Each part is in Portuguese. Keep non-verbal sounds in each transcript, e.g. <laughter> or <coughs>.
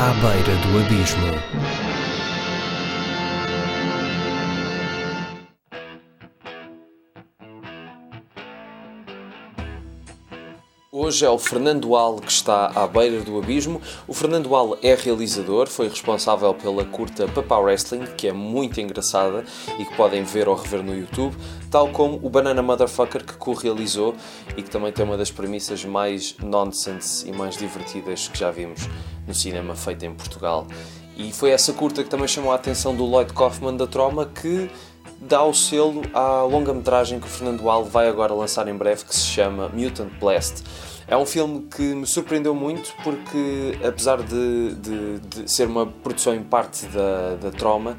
à beira do abismo. Hoje é o Fernando Al que está à beira do abismo. O Fernando Al é realizador, foi responsável pela curta Papa Wrestling, que é muito engraçada e que podem ver ou rever no YouTube, tal como o Banana Motherfucker que co-realizou e que também tem uma das premissas mais nonsense e mais divertidas que já vimos no cinema feito em Portugal. E foi essa curta que também chamou a atenção do Lloyd Kaufman da Troma que dá o selo à longa-metragem que o Fernando Al vai agora lançar em breve, que se chama Mutant Blast. É um filme que me surpreendeu muito porque, apesar de, de, de ser uma produção em parte da, da Troma,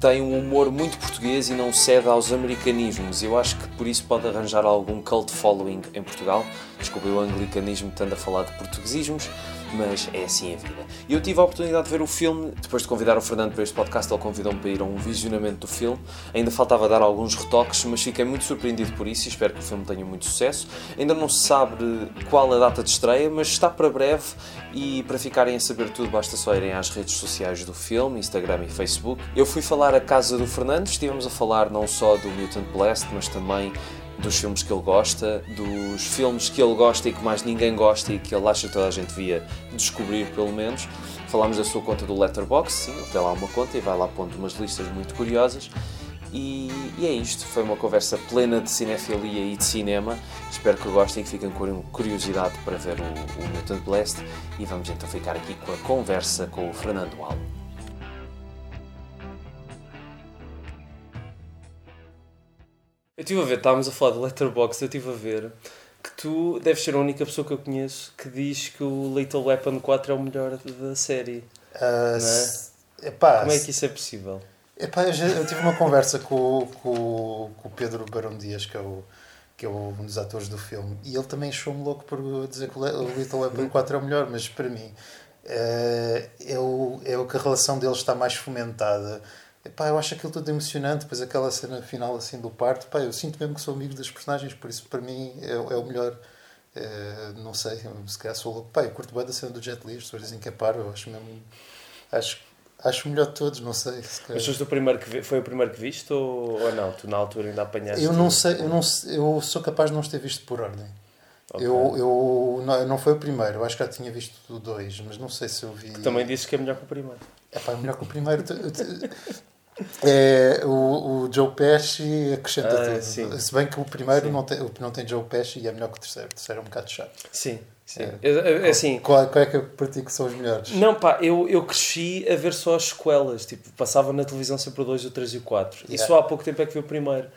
tem um humor muito português e não cede aos americanismos. Eu acho que por isso pode arranjar algum cult following em Portugal. Desculpe o anglicanismo, estando a falar de portuguesismos mas é assim a vida. E eu tive a oportunidade de ver o filme, depois de convidar o Fernando para este podcast, ele convidou-me para ir a um visionamento do filme. Ainda faltava dar alguns retoques, mas fiquei muito surpreendido por isso e espero que o filme tenha muito sucesso. Ainda não se sabe qual a data de estreia, mas está para breve e para ficarem a saber tudo basta só irem às redes sociais do filme, Instagram e Facebook. Eu fui falar à casa do Fernando, estivemos a falar não só do Mutant Blast, mas também dos filmes que ele gosta, dos filmes que ele gosta e que mais ninguém gosta e que ele acha que toda a gente devia descobrir, pelo menos. Falámos da sua conta do Letterboxd, sim, ele tem lá uma conta e vai lá pondo umas listas muito curiosas. E, e, é isto, foi uma conversa plena de cinefilia e de cinema. Espero que gostem e que fiquem com curiosidade para ver o, o Mutant Blast. E vamos então ficar aqui com a conversa com o Fernando Alves. Eu estive a ver, estávamos a falar de Letterboxd, eu estive a ver que tu deves ser a única pessoa que eu conheço que diz que o Little Weapon 4 é o melhor da série. Uh, é? epá, Como é que isso é possível? Epá, eu, já, eu tive uma conversa com, com, com o Pedro Barão Dias, que é, o, que é um dos atores do filme, e ele também achou-me louco por dizer que o Little Weapon 4 é o melhor, mas para mim uh, é, o, é o que a relação deles está mais fomentada Epá, eu acho aquilo tudo emocionante, depois aquela cena final assim do parto, epá, eu sinto mesmo que sou amigo das personagens, por isso para mim é, é o melhor. É, não sei, se calhar sou louco. Eu curto bem da cena do Jet Li, as pessoas dizem que é paro, eu acho mesmo. Acho, acho o melhor de todos, não sei. Mas foste o primeiro que vi, foi o primeiro que viste ou, ou não? Tu na altura ainda apanhaste? Eu não sei, eu, não, eu sou capaz de não ter visto por ordem. Okay. Eu, eu não, não foi o primeiro, eu acho que já tinha visto o dois, mas não sei se eu vi. Que também disse que é melhor que o primeiro. É pá, é melhor que o primeiro. É, o, o Joe Pesci acrescenta ah, tudo. Sim. Se bem que o primeiro não tem, não tem Joe Pesci e é melhor que o terceiro. O terceiro é um bocado chato. Sim. Sim. É. É, assim, qual, qual é que para ti que são os melhores? Não, pá, eu, eu cresci a ver só as sequelas. Tipo, passava na televisão sempre o 2, o 3 e o 4. Yeah. E só há pouco tempo é que vi o primeiro.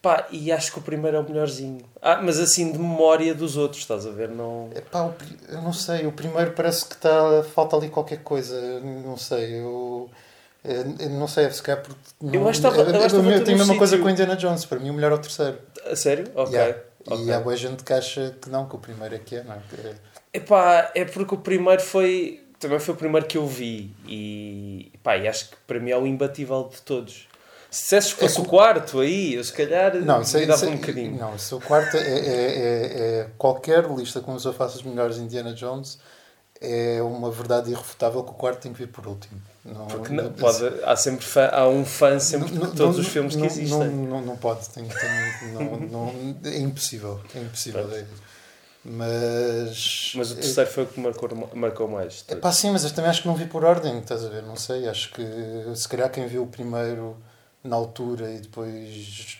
Pá, e acho que o primeiro é o melhorzinho. Ah, mas assim, de memória dos outros, estás a ver? Não... É pá, eu não sei. O primeiro parece que está, falta ali qualquer coisa. Não sei. Eu eu não sei, se calhar porque. Não, eu acho que estava. Eu, eu, eu tenho a mesma coisa com Indiana Jones, para mim o melhor é o terceiro. A sério? Ok. Yeah. okay. E há boa gente que acha que não, que o primeiro é que é, não é? Epá, é porque o primeiro foi. Também foi o primeiro que eu vi e, pá, e acho que para mim é o imbatível de todos. Se dissesses que fosse é, o quarto aí, eu se calhar não, isso, é, dava isso, um bocadinho. Não, se o quarto é, é, é, é qualquer lista com os faço os melhores Indiana Jones, é uma verdade irrefutável que o quarto tem que vir por último. Não, Porque não, pode, há sempre fã, há um fã sempre não, de todos os filmes que existem. Não, não, não pode, tem, tem, não, não, é impossível. É impossível. É, mas. Mas o terceiro foi o que marcou, marcou mais. É pá, sim, mas eu também acho que não vi por ordem, estás a ver? Não sei, acho que se calhar quem viu o primeiro na altura e depois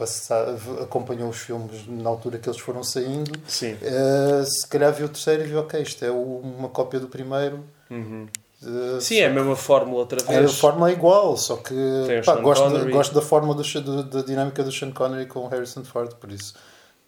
passar, acompanhou os filmes na altura que eles foram saindo, sim. Uh, se calhar viu o terceiro e viu, ok, isto é uma cópia do primeiro. Uhum. Uh, Sim, é a mesma fórmula outra vez. É, a fórmula é igual, só que pá, gosto, de, gosto da fórmula do, da dinâmica do Sean Connery com o Harrison Ford, por isso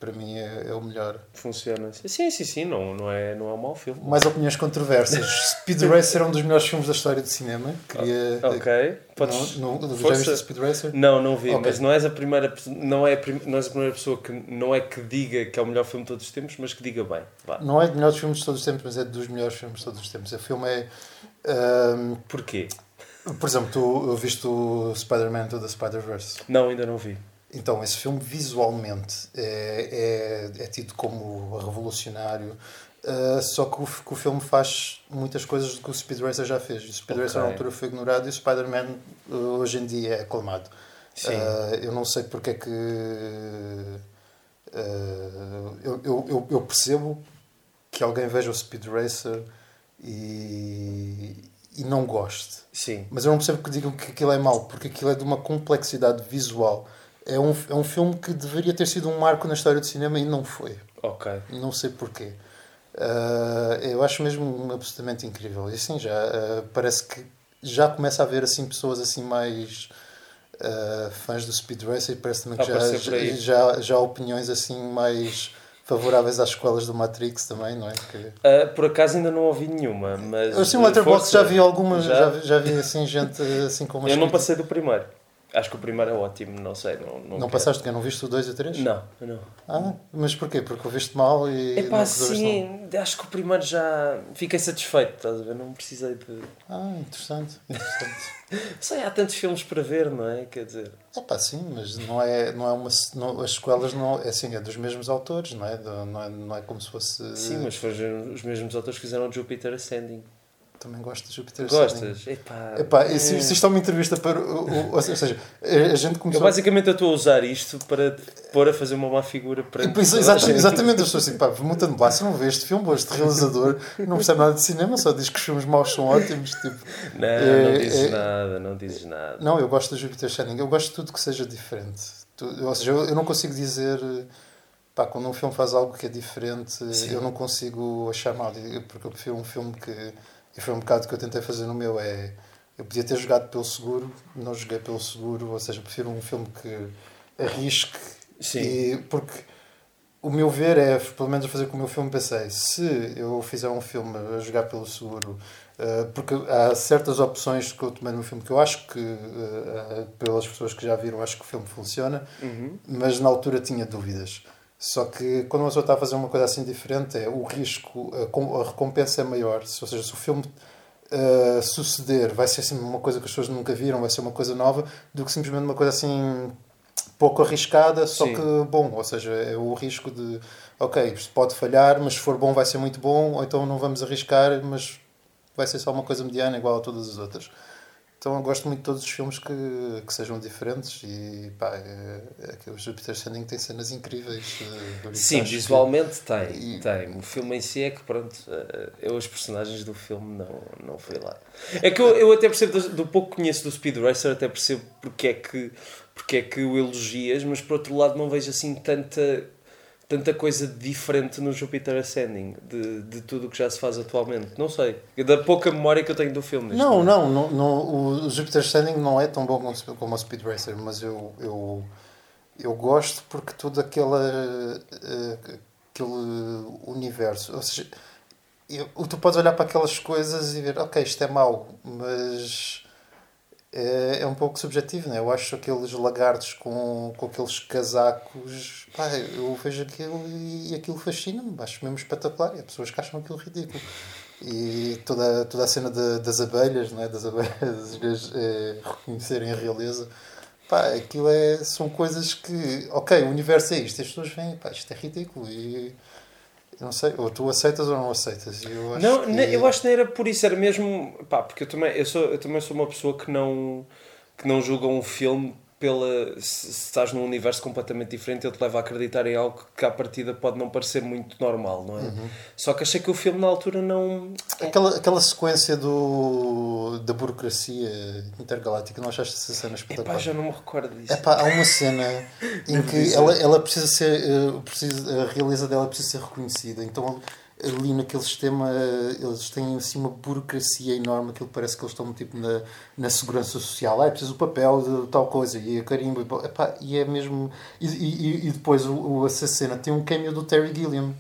para mim é, é, o melhor. Funciona. Sim, sim, sim, não, não, é, não é um mau filme. Mais opiniões controversas. <laughs> Speed Racer é um dos melhores filmes da história do cinema. Queria, ok. Podes... Não, não, já viste Speed Racer? Não, não vi, okay. mas não és a primeira não é, não és a primeira pessoa que não é que diga que é o melhor filme de todos os tempos, mas que diga bem. Vá. Não é dos melhores filmes de todos os tempos, mas é dos melhores filmes de todos os tempos. O filme é. Um... Porquê? Por exemplo, tu viste o Spider-Man to the Spider-Verse? Não, ainda não vi. Então, esse filme visualmente é, é, é tido como revolucionário. Uh, só que o, que o filme faz muitas coisas que o Speed Racer já fez. O Speed okay. Racer na altura foi ignorado e o Spider-Man uh, hoje em dia é aclamado. Uh, eu não sei porque é que. Eu, eu, eu, percebo que alguém veja o Speed Racer e, e não goste. Sim. Mas eu não percebo que digam que aquilo é mau, porque aquilo é de uma complexidade visual. É um, é um filme que deveria ter sido um marco na história do cinema e não foi. Ok. Não sei porquê. Uh, eu acho mesmo absolutamente incrível. E assim, já uh, parece que já começa a haver assim, pessoas assim mais uh, fãs do Speed Racer e parece também que já, já, já, opiniões assim mais favoráveis às escolas do Matrix também, não é? Que... por acaso ainda não ouvi nenhuma, mas... Eu sim, o Letterboxd já vi algumas, já? já, já vi assim gente assim como... Eu não passei do primeiro. Acho que o primeiro é ótimo, não sei. Não, não, não passaste que Não viste o 2 e o 3? Não, não. Ah, mas porquê? Porque o viste mal e. É pá, sim, acho que o primeiro já. Fiquei satisfeito, estás a ver? Não precisei de. Ah, interessante. interessante. <laughs> sei, há tantos filmes para ver, não é? Quer dizer. É pá, sim, mas não é, não é uma. Não, as sequelas não. É assim, é dos mesmos autores, não é? Não é, não é como se fosse. Sim, mas foram os mesmos autores que fizeram Jupiter Ascending também gosto de Júpiter Gostas? Epá, Epá, é... se, isto é uma entrevista para. O, o, ou seja, a gente começou. Eu basicamente eu estou a usar isto para pôr a fazer uma má figura para. Pois, exatamente, exatamente, eu estou assim, pá, mutando lá, se não vê este filme, este realizador, não percebe nada de cinema, só diz que os filmes maus são ótimos. Tipo, não, é, não dizes é, nada, não dizes nada. Não, eu gosto de Júpiter Shining, eu gosto de tudo que seja diferente. ou seja, eu, eu não consigo dizer. Pá, quando um filme faz algo que é diferente, Sim. eu não consigo achar mal, porque eu prefiro um filme que e foi um bocado que eu tentei fazer no meu. É, eu podia ter jogado pelo seguro, não joguei pelo seguro, ou seja, prefiro um filme que arrisque. Sim. E, porque o meu ver é, pelo menos, fazer com o meu filme pensei, se eu fizer um filme a jogar pelo seguro, uh, porque há certas opções que eu tomei no filme que eu acho que, uh, pelas pessoas que já viram, acho que o filme funciona, uhum. mas na altura tinha dúvidas. Só que quando uma pessoa está a fazer uma coisa assim diferente, é o risco, a, recompensa é maior. Ou seja, se o filme uh, suceder, vai ser assim uma coisa que as pessoas nunca viram, vai ser uma coisa nova, do que simplesmente uma coisa assim pouco arriscada, só Sim. que bom. Ou seja, é o risco de, ok, isto pode falhar, mas se for bom vai ser muito bom, ou então não vamos arriscar, mas vai ser só uma coisa mediana igual a todas as outras. Então eu gosto muito de todos os filmes que, que sejam diferentes e pá, é, é o Jupiter Ascending tem cenas incríveis. Uh, Sim, visualmente que... tem, e... tem. O filme em si é que pronto, uh, eu os personagens do filme não, não fui lá. É que eu, eu até percebo, do, do pouco que conheço do Speed Racer, até percebo porque é que porque é que o elogias, mas por outro lado não vejo assim tanta tanta coisa diferente no Jupiter Ascending de, de tudo o que já se faz atualmente. Não sei. Da pouca memória que eu tenho do filme. Não, não, não, não, o Jupiter Ascending não é tão bom como, como o Speed Racer, mas eu, eu, eu gosto porque todo aquele, uh, aquele universo. Ou seja, eu, tu podes olhar para aquelas coisas e ver, ok, isto é mau, mas é, é um pouco subjetivo, né? Eu acho aqueles lagartos com, com aqueles casacos, pá, eu vejo aquilo e, aquilo fascina-me, acho mesmo espetacular. E há pessoas que acham aquilo ridículo. E toda, toda a cena de, das abelhas, né? das abelhas <laughs> é, reconhecerem a realeza, pá, aquilo é, são coisas que, ok, o universo é isto, as pessoas veem, pá, isto é ridículo. E, não sei, ou tu aceitas ou não aceitas. Eu acho não, que... eu acho que não era por isso, era mesmo. Pá, porque eu também, eu sou, eu também sou uma pessoa que não, que não julga um filme pela. Se, se estás num universo completamente diferente, ele te leva a acreditar em algo que à partida pode não parecer muito normal, não é? Uhum. Só que achei que o filme na altura não. Aquela, aquela sequência do, da burocracia intergaláctica, não achaste essa cena espetacular? Epá, já não me recordo disso. Epá, há uma cena <laughs> em que ela, ela precisa ser. Eh, precisa, a realeza dela precisa ser reconhecida, então ali naquele sistema eles têm assim uma burocracia enorme, aquilo parece que eles estão tipo na, na segurança social. Ah, é preciso o papel de tal coisa e a carimbo e, epá, e é mesmo. E, e, e depois o, o assassino tem um cameo do Terry Gilliam.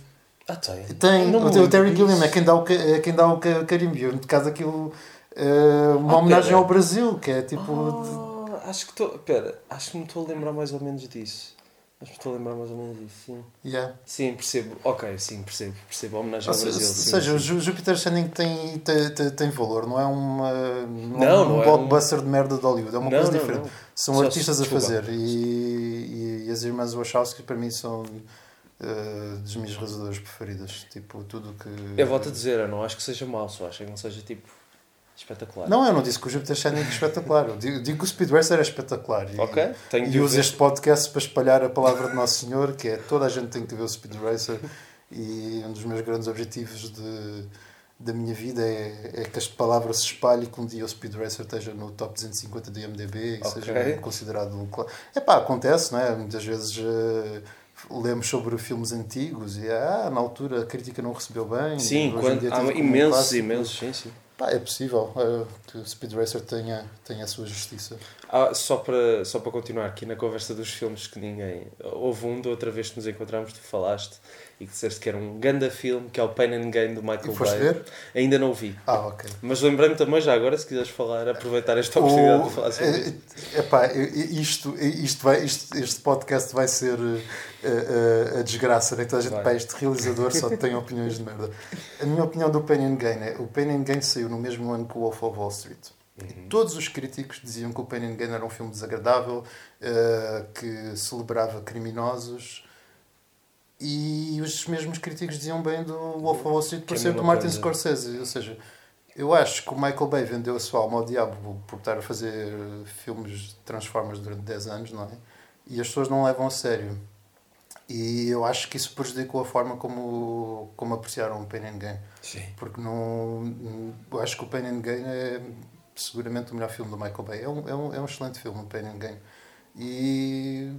Ah, tem. Tem, o, o Terry Gilliam é quem dá o, é quem dá o carimbo. No caso, aquilo. Uh, uma ah, homenagem pera. ao Brasil, que é tipo. Oh, de... Acho que estou. Pera, acho que me estou a lembrar mais ou menos disso. Mas estou a lembrar mais ou menos disso, sim. Yeah. Sim, percebo. Ok, sim, percebo. Percebo a homenagem ao Brasil. Ou seja, sim. o Júpiter Ascending tem, tem, tem, tem, valor, não é uma, não, é um não blockbuster é um... de merda de Hollywood, é uma não, coisa diferente. Não, São Só artistas a fazer e, e, e, as irmãs Wachowski para mim são uh, dos meus realizadores preferidos. Tipo, tudo que. Eu volto a dizer, eu não acho que seja mau, só acho que não seja tipo espetacular. Não, eu não disse que o Jupiter Shining é espetacular. Eu digo, digo que o Speed Racer é espetacular. E, ok, tenho E uso este podcast para espalhar a palavra de Nosso Senhor, que é toda a gente tem que ver o Speed Racer. E um dos meus grandes objetivos de, da minha vida é, é que esta palavra se espalhe e que um dia o Speed Racer esteja no top 250 do IMDB e okay. seja considerado. É pá, acontece, não é? Muitas vezes. Uh, lemos sobre filmes antigos e ah, na altura a crítica não recebeu bem. Sim, quando, há imensos, imensos, sim, sim. Pá, é possível uh, que o Speed Racer tenha, tenha a sua justiça. Ah, só, para, só para continuar aqui na conversa dos filmes que ninguém. Houve um da outra vez que nos encontramos, tu falaste e que disseste que era um ganda filme, que é o Pain and Gain do Michael Bay. ver? Ainda não o vi. Ah, ok. Mas lembrei-me também já agora, se quiseres falar, aproveitar esta oportunidade o, de falar sobre é, isto. Epá, isto, isto vai, isto, este podcast vai ser uh, uh, a desgraça, né? Toda a gente, pá, este realizador só <laughs> tem opiniões de merda. A minha opinião do Pain and Gain é, o Pain and Gain saiu no mesmo ano que o Wolf of Wall Street. Uhum. Todos os críticos diziam que o Pain and Gain era um filme desagradável, uh, que celebrava criminosos, e os mesmos críticos diziam bem do Wolf of Wall Street por é ser do Martin coisa. Scorsese. Ou seja, eu acho que o Michael Bay vendeu a sua alma ao diabo por estar a fazer filmes Transformers durante 10 anos, não é? E as pessoas não levam a sério. E eu acho que isso prejudicou a forma como, como apreciaram o Pain and Gain. Sim. Porque não, eu acho que o Pain and Gain é seguramente o melhor filme do Michael Bay. É um, é um, é um excelente filme, o Pain and Gain. E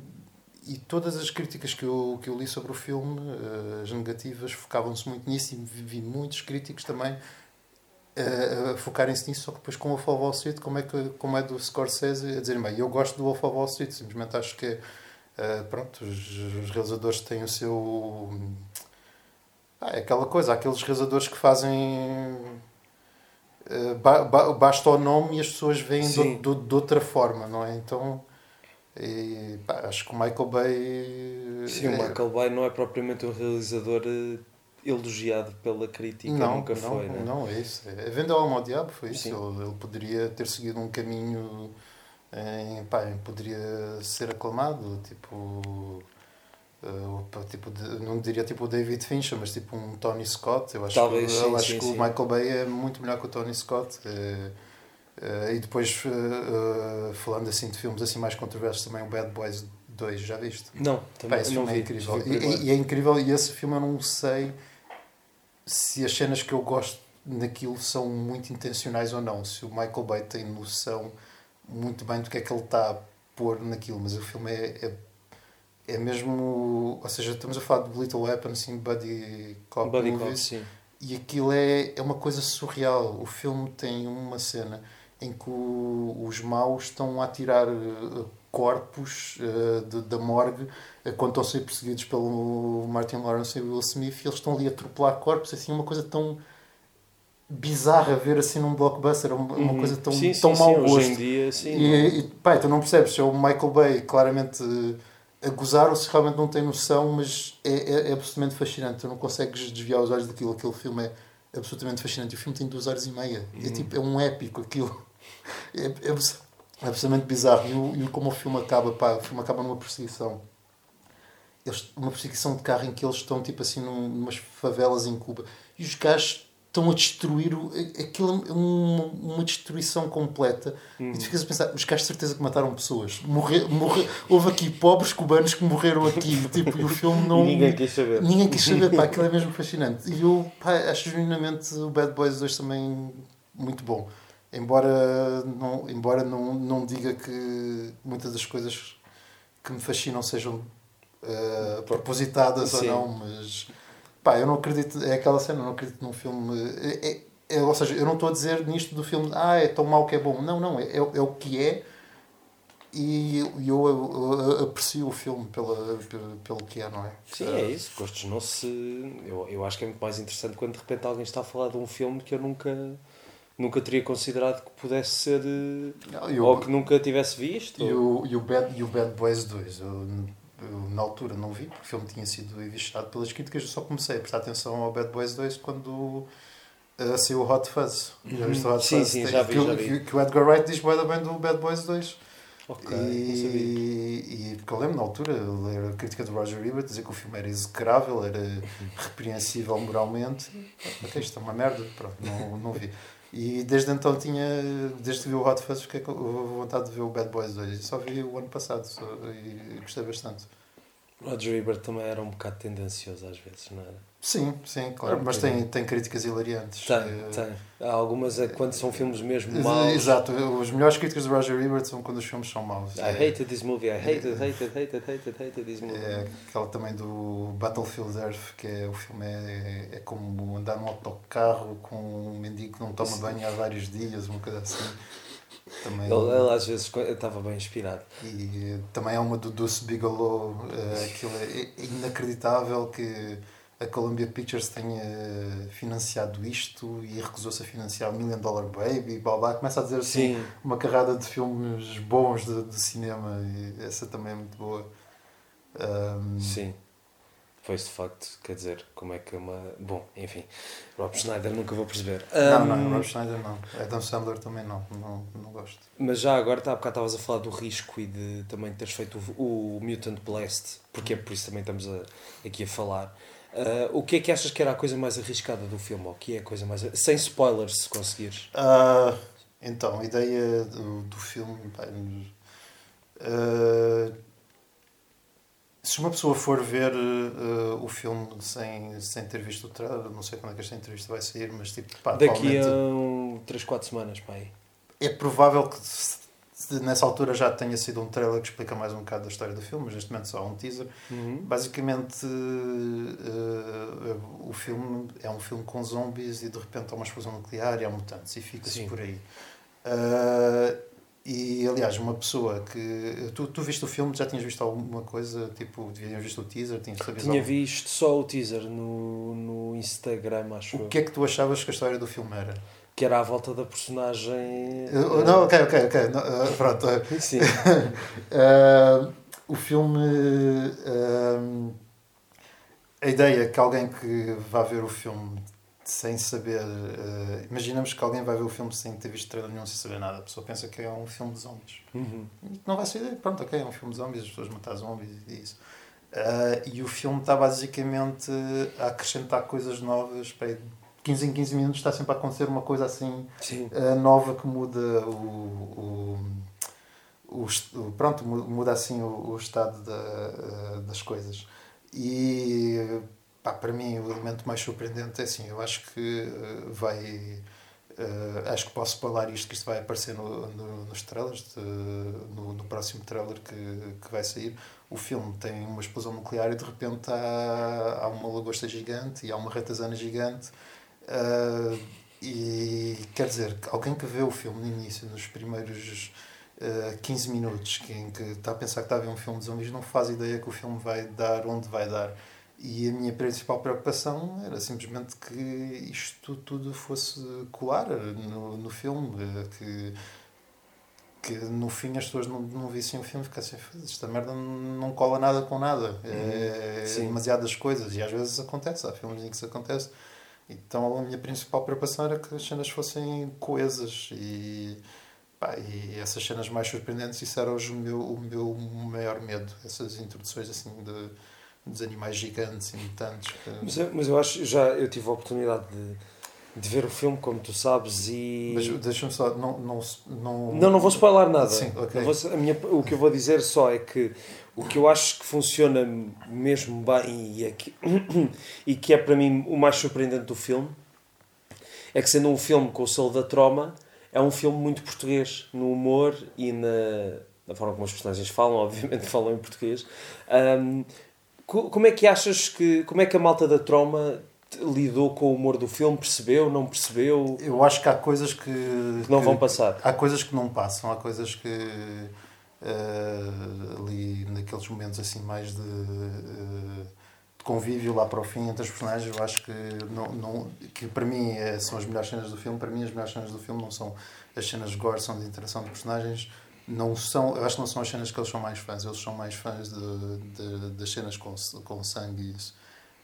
e todas as críticas que eu, que eu li sobre o filme, uh, as negativas, focavam-se muito nisso e vi muitos críticos também uh, a focarem-se nisso, só que depois com o Wolf of Wall Street, como é, que, como é do Scorsese, a dizer, bem, eu gosto do Wolf of Wall Street, simplesmente acho que, uh, pronto, os, os, realizadores têm o seu... Ah, é aquela coisa, aqueles realizadores que fazem... Ba, ba, basta o nome e as pessoas veem de, de, de outra forma, não é? Então e pá, acho que o Michael Bay. Sim, é... o Michael Bay não é propriamente um realizador eh, elogiado pela crítica, não, nunca não, foi, né? Não, é isso. É, Vendeu alma ao diabo, foi isso. Ele, ele, poderia ter seguido um caminho em, pá, em poderia ser aclamado, tipo. Uh, tipo não diria tipo o David Fincher, mas tipo um Tony Scott. Eu acho Talvez, que, sim, eu acho sim, que sim. o Michael Bay é muito melhor que o Tony Scott. É, Uh, e depois, uh, falando assim de filmes assim mais controversos, também o Bad Boys 2, já viste? Não, também Pá, não é vi, é incrível. E, e, é incrível, e esse filme eu não sei se as cenas que eu gosto naquilo são muito intencionais ou não. Se o Michael Bay tem noção muito bem do que é que ele está a pôr naquilo, mas o filme é, é, é mesmo. Ou seja, estamos a falar de Little Weapon, assim, Buddy Cop Buddy movies, Cop, sim. e aquilo é, é uma coisa surreal. O filme tem uma cena em que o, os maus estão a tirar uh, corpos uh, de, da morgue uh, quando estão a ser perseguidos pelo Martin Lawrence e Will Smith e eles estão ali a atropelar corpos, assim, uma coisa tão bizarra ver assim num blockbuster, uma, uma uhum. coisa tão, sim, tão sim, mau sim. gosto. Hoje em dia, sim. E, e pá, tu não percebes se é o Michael Bay claramente a gozar ou se realmente não tem noção, mas é, é, é absolutamente fascinante. Tu não consegues desviar os olhos daquilo. Aquele filme é absolutamente fascinante. O filme tem duas horas e meia. É uhum. É tipo, é um épico aquilo. É, é, é absolutamente bizarro. E, o, e como o filme acaba, pá, o filme acaba numa perseguição. Eles, uma perseguição de carro em que eles estão tipo assim num, numas favelas em Cuba. E os gajos estão a destruir o, aquilo é uma, uma destruição completa. Uhum. e tu ficas a pensar, os gajos de certeza que mataram pessoas. Morrer, morrer, houve aqui pobres cubanos que morreram aqui. <laughs> Tipo, e o filme não ninguém quis saber. Ninguém quis saber, pá, aquilo é mesmo <laughs> fascinante. E eu pá, acho genuinamente o Bad Boys 2 também muito bom embora não, embora não, não diga que muitas das coisas que me fascinam sejam uh, propositadas Sim. ou não, mas pá, eu não acredito, é aquela cena, eu não acredito num filme. É, é, é, ou seja, eu não estou a dizer nisto do filme, ah, é tão mau que é bom. Não, não, é, é, é o que é e eu, eu, eu, aprecio o filme pela, pelo, pelo que é, não é? Sim, é isso. Gostos não se. Eu, eu acho que é muito mais interessante quando de repente alguém está a falar de um filme que eu nunca nunca teria considerado que pudesse ser. Não, eu, ou que nunca tivesse visto. E, ou... o, e, o Bad, e o Bad Boys 2, eu, eu, na altura não vi, porque o filme tinha sido investigado pelas críticas, eu só comecei a prestar atenção ao Bad Boys 2 quando uh, saiu o Hot Fuzz. Já viste o Hot sim, Fuzz? Sim, já vi, que, já vi. Que, o Edgar Wright diz bem do Bad Boys 2. Ok, e, e porque eu lembro na altura, ler a crítica do Roger Ebert, dizer que o filme era execrável, era <laughs> repreensível moralmente. Ok, isto é uma merda, pronto, não, não vi. E desde então tinha, desde que vi o Hot Fuzz, fiquei com vontade de ver o Bad Boys 2. Só vi o ano passado só, e gostei bastante. Roger Ebert também era um bocado tendencioso às vezes, não era? Sim, sim, claro. Mas tem, tem críticas hilariantes. Tem, Eh, tem. Há algumas é quando são filmes mesmo maus. Exato, os melhores críticas de Roger Ebert são quando os filmes são maus. I hated this movie, I hated, hated, hated, hated, hated this movie. É aquela também do Battlefield Earth, que é, o filme é, é como andar num autocarro com um mendigo que não toma banho há vários dias, uma coisa assim. <laughs> Também, Ele, ele às vezes estava bem inspirado. E também há uma do Deuce Bigelow, eh, aquilo é inacreditável que a Columbia Pictures tenha financiado isto e recusou-se a financiar o Million Dollar Baby, blá blá, começa a dizer assim Sim, uma carrada de filmes bons de, de cinema e essa também é muito boa. Ahm, sim. Pois de facto, quer dizer, como é que uma. Bom, enfim, Rob Schneider nunca vou perceber. Não, Um, não, Rob Schneider não. Adam Sandler também não, não, não gosto. Mas já agora, tá, há bocado estavas a falar do risco e de também teres feito o, o Mutant Blast, porque é por isso também estamos a- aqui a falar. Ah, o que é que achas que era a coisa mais arriscada do filme? Ou o que é a coisa mais. Sem spoilers, se conseguires. Ah, então, a ideia do, do filme. pá, ah, se uma pessoa for ver ah, o filme sem, sem ter visto o trailer, não sei quando é que esta entrevista vai sair, mas tipo, pá, Daqui a atualmente- um, 3, 4 semanas, pá aí. É provável que nessa altura já tenha sido um trailer que explica mais um bocado da história do filme, mas neste momento só há um teaser. Basicamente, eh, o filme é um filme com zombies e de repente há uma explosão nuclear e há mutantes e fica-se por aí. Eh, e aliás, uma pessoa que. Tu, tu viste o filme, já tinhas visto alguma coisa? Tipo, tinhas visto o teaser? Tinhas sabido Tinha algo? visto só o teaser no, no Instagram, acho O eu. que é que tu achavas que a história do filme era? Que era à volta da personagem. Eh, não, ok, ok, ok. não, eh, pronto. Sim. Uh, <laughs> o filme. uh, a ideia que alguém que vá ver o filme sem saber. uh, imaginamos que alguém vai ver o filme sem ter visto trailer nenhum, sem saber nada. A pessoa pensa que é um filme de zombies. Uhum. Não vai ser ideia. Pronto, ok, é um filme de zombies, as pessoas matar zombies e isso. Uh, e o filme está basicamente a acrescentar coisas novas. Para aí, 15 em 15 minutos está sempre a acontecer uma coisa assim Sim. uh, nova que muda o, o, o pronto mu- muda assim o, o estado da, das coisas e pá, para mim o elemento mais surpreendente é assim eu acho que uh, vai uh, acho que posso falar isto que isto vai aparecer no, no- nos trailers de- no, no próximo trailer que, que vai sair o filme tem uma explosão nuclear e de repente há, há uma lagosta gigante e há uma ratazana gigante Uh, e quer dizer, alguém que vê o filme no início, nos primeiros uh, 15 minutos, que, em que está a pensar que está a ver um filme de zombies, não faz ideia que o filme vai dar onde vai dar. E a minha principal preocupação era simplesmente que isto tudo fosse colar no, no filme, que, que no fim as pessoas não, não vissem o filme e ficassem esta merda não cola nada com nada. É, Sim. demasiadas coisas e às vezes acontece, há filmes em que isso acontece. Então a minha principal preocupação era que as cenas fossem coesas e, pá, e essas cenas mais surpreendentes, isso era hoje o meu, o meu maior medo, essas introduções assim de, dos animais gigantes e mutantes. que- Mas, eu- mas eu acho, já eu tive a oportunidade de, de ver o filme, como tu sabes, e. Mas deixa-me só, não, não, não, Não, não vou spoiler nada. Sim, ok. Não vou- a minha, o que eu vou dizer só é que o que eu acho que funciona mesmo bem e, é que, <coughs> e que é para mim o mais surpreendente do filme é que, sendo um filme com o selo da troma, é um filme muito português no humor e na, na forma como os personagens falam, <laughs> obviamente falam em português. Co- como é que achas que. Como é que a malta da troma lidou com o humor do filme? Percebeu? Não percebeu? Eu acho que há coisas que, Que não que- vão passar. Há coisas que não passam, há coisas que eh, ali naqueles momentos assim mais de, eh, de convívio lá para o fim entre os personagens, eu acho que não, não que para mim eh, são as melhores cenas do filme. Para mim as melhores cenas do filme não são as cenas de gore, são de interação de personagens. Não são, eu acho que não são as cenas que eles são mais fãs, eles são mais fãs de, de- das cenas com, com sangue e isso.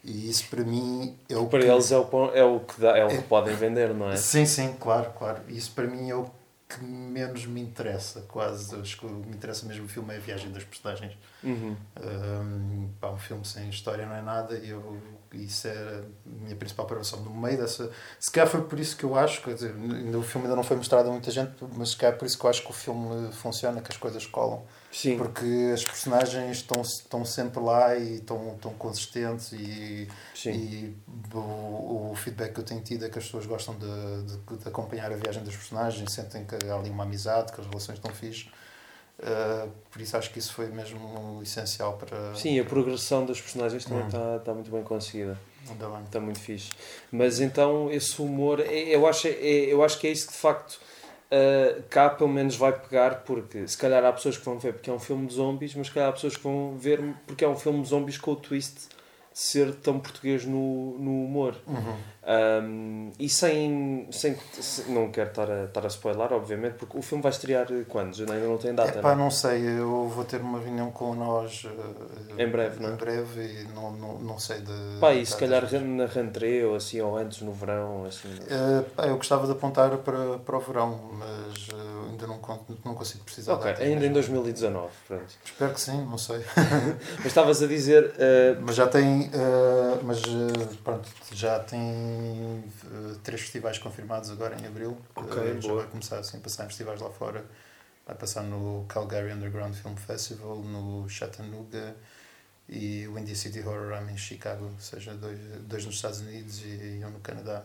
E isso para mim é o Para que- eles é o, é o que dá, é o É- que podem vender, não é? Sim, sim, claro, claro. Isso para mim é o que menos me interessa, quase. Acho que me interessa mesmo o filme é a viagem das personagens. Uhum. Um, pá, um filme sem história não é nada e eu, isso era a minha principal preocupação. No meio dessa. Se calhar foi por isso que eu acho, quer dizer, ainda, o filme ainda não foi mostrado a muita gente, mas se calhar por isso que eu acho que o filme funciona, que as coisas colam. Sim. Porque as personagens estão, estão sempre lá e estão, estão consistentes e, Sim. e o, o feedback que eu tenho tido é que as pessoas gostam de, de, de acompanhar a viagem dos personagens, sentem que há ali uma amizade, que as relações estão fixe. Uh, por isso acho que isso foi mesmo essencial para. Sim, a progressão das personagens também Hum. está está muito bem conseguida. Ainda bem. Está muito fixe. Mas então esse humor, é- eu acho, é- eu acho que é isso que de facto uh, cá pelo menos vai pegar, porque se calhar há pessoas que vão ver porque é um filme de zombies, mas se calhar há pessoas que vão ver porque é um filme de zombies com o twist de ser tão português no, no humor. Uhum. Um, e sem, sem, se- Não quero estar a, estar a spoiler, obviamente, porque o filme vai estrear quando? Ainda não tem data. Epá, não é? não sei, eu vou ter uma reunião com nós uh, Em breve, não é? Em breve e não, não, não sei de. Pá, e se calhar na rentrée ou assim, ou antes no verão, assim. Uh, pá, eu gostava de apontar para, para o verão, mas uh, ainda não, não consigo precisar. Ok, ainda em mesmo. 2019, pronto. Espero que sim, não sei. <laughs> <laughs> Mas estavas a dizer. Mas já tem, mas pronto, já tem uh, três festivais confirmados agora em abril. Ok, Uh, já vai começar assim a passar em festivais lá fora. Vai passar no Calgary Underground Film Festival, no Chattanooga e o India City Horror Ram em Chicago, ou seja, dois, dois nos Estados Unidos e um no Canadá.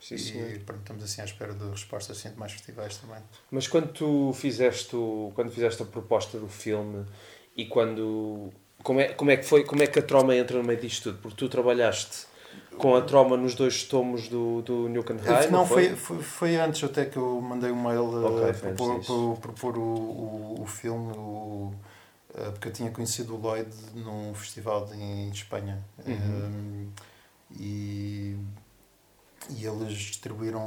sim, e pronto, estamos assim à espera de respostas assim, de mais festivais também. Mas quando tu fizeste, o, quando fizeste a proposta do filme e quando. Como é, como é que foi? Como é que a troma entra no meio disto tudo? Porque tu trabalhaste com a troma nos dois tomos do, do Newcan High, não, foi, foi, foi antes até que eu mandei um mail Ok, a foi antes propor, pro- propor o, o, o filme, o, eh, porque eu tinha conhecido o Lloyd num festival em Espanha. Uhum. Um, e, e eles distribuíram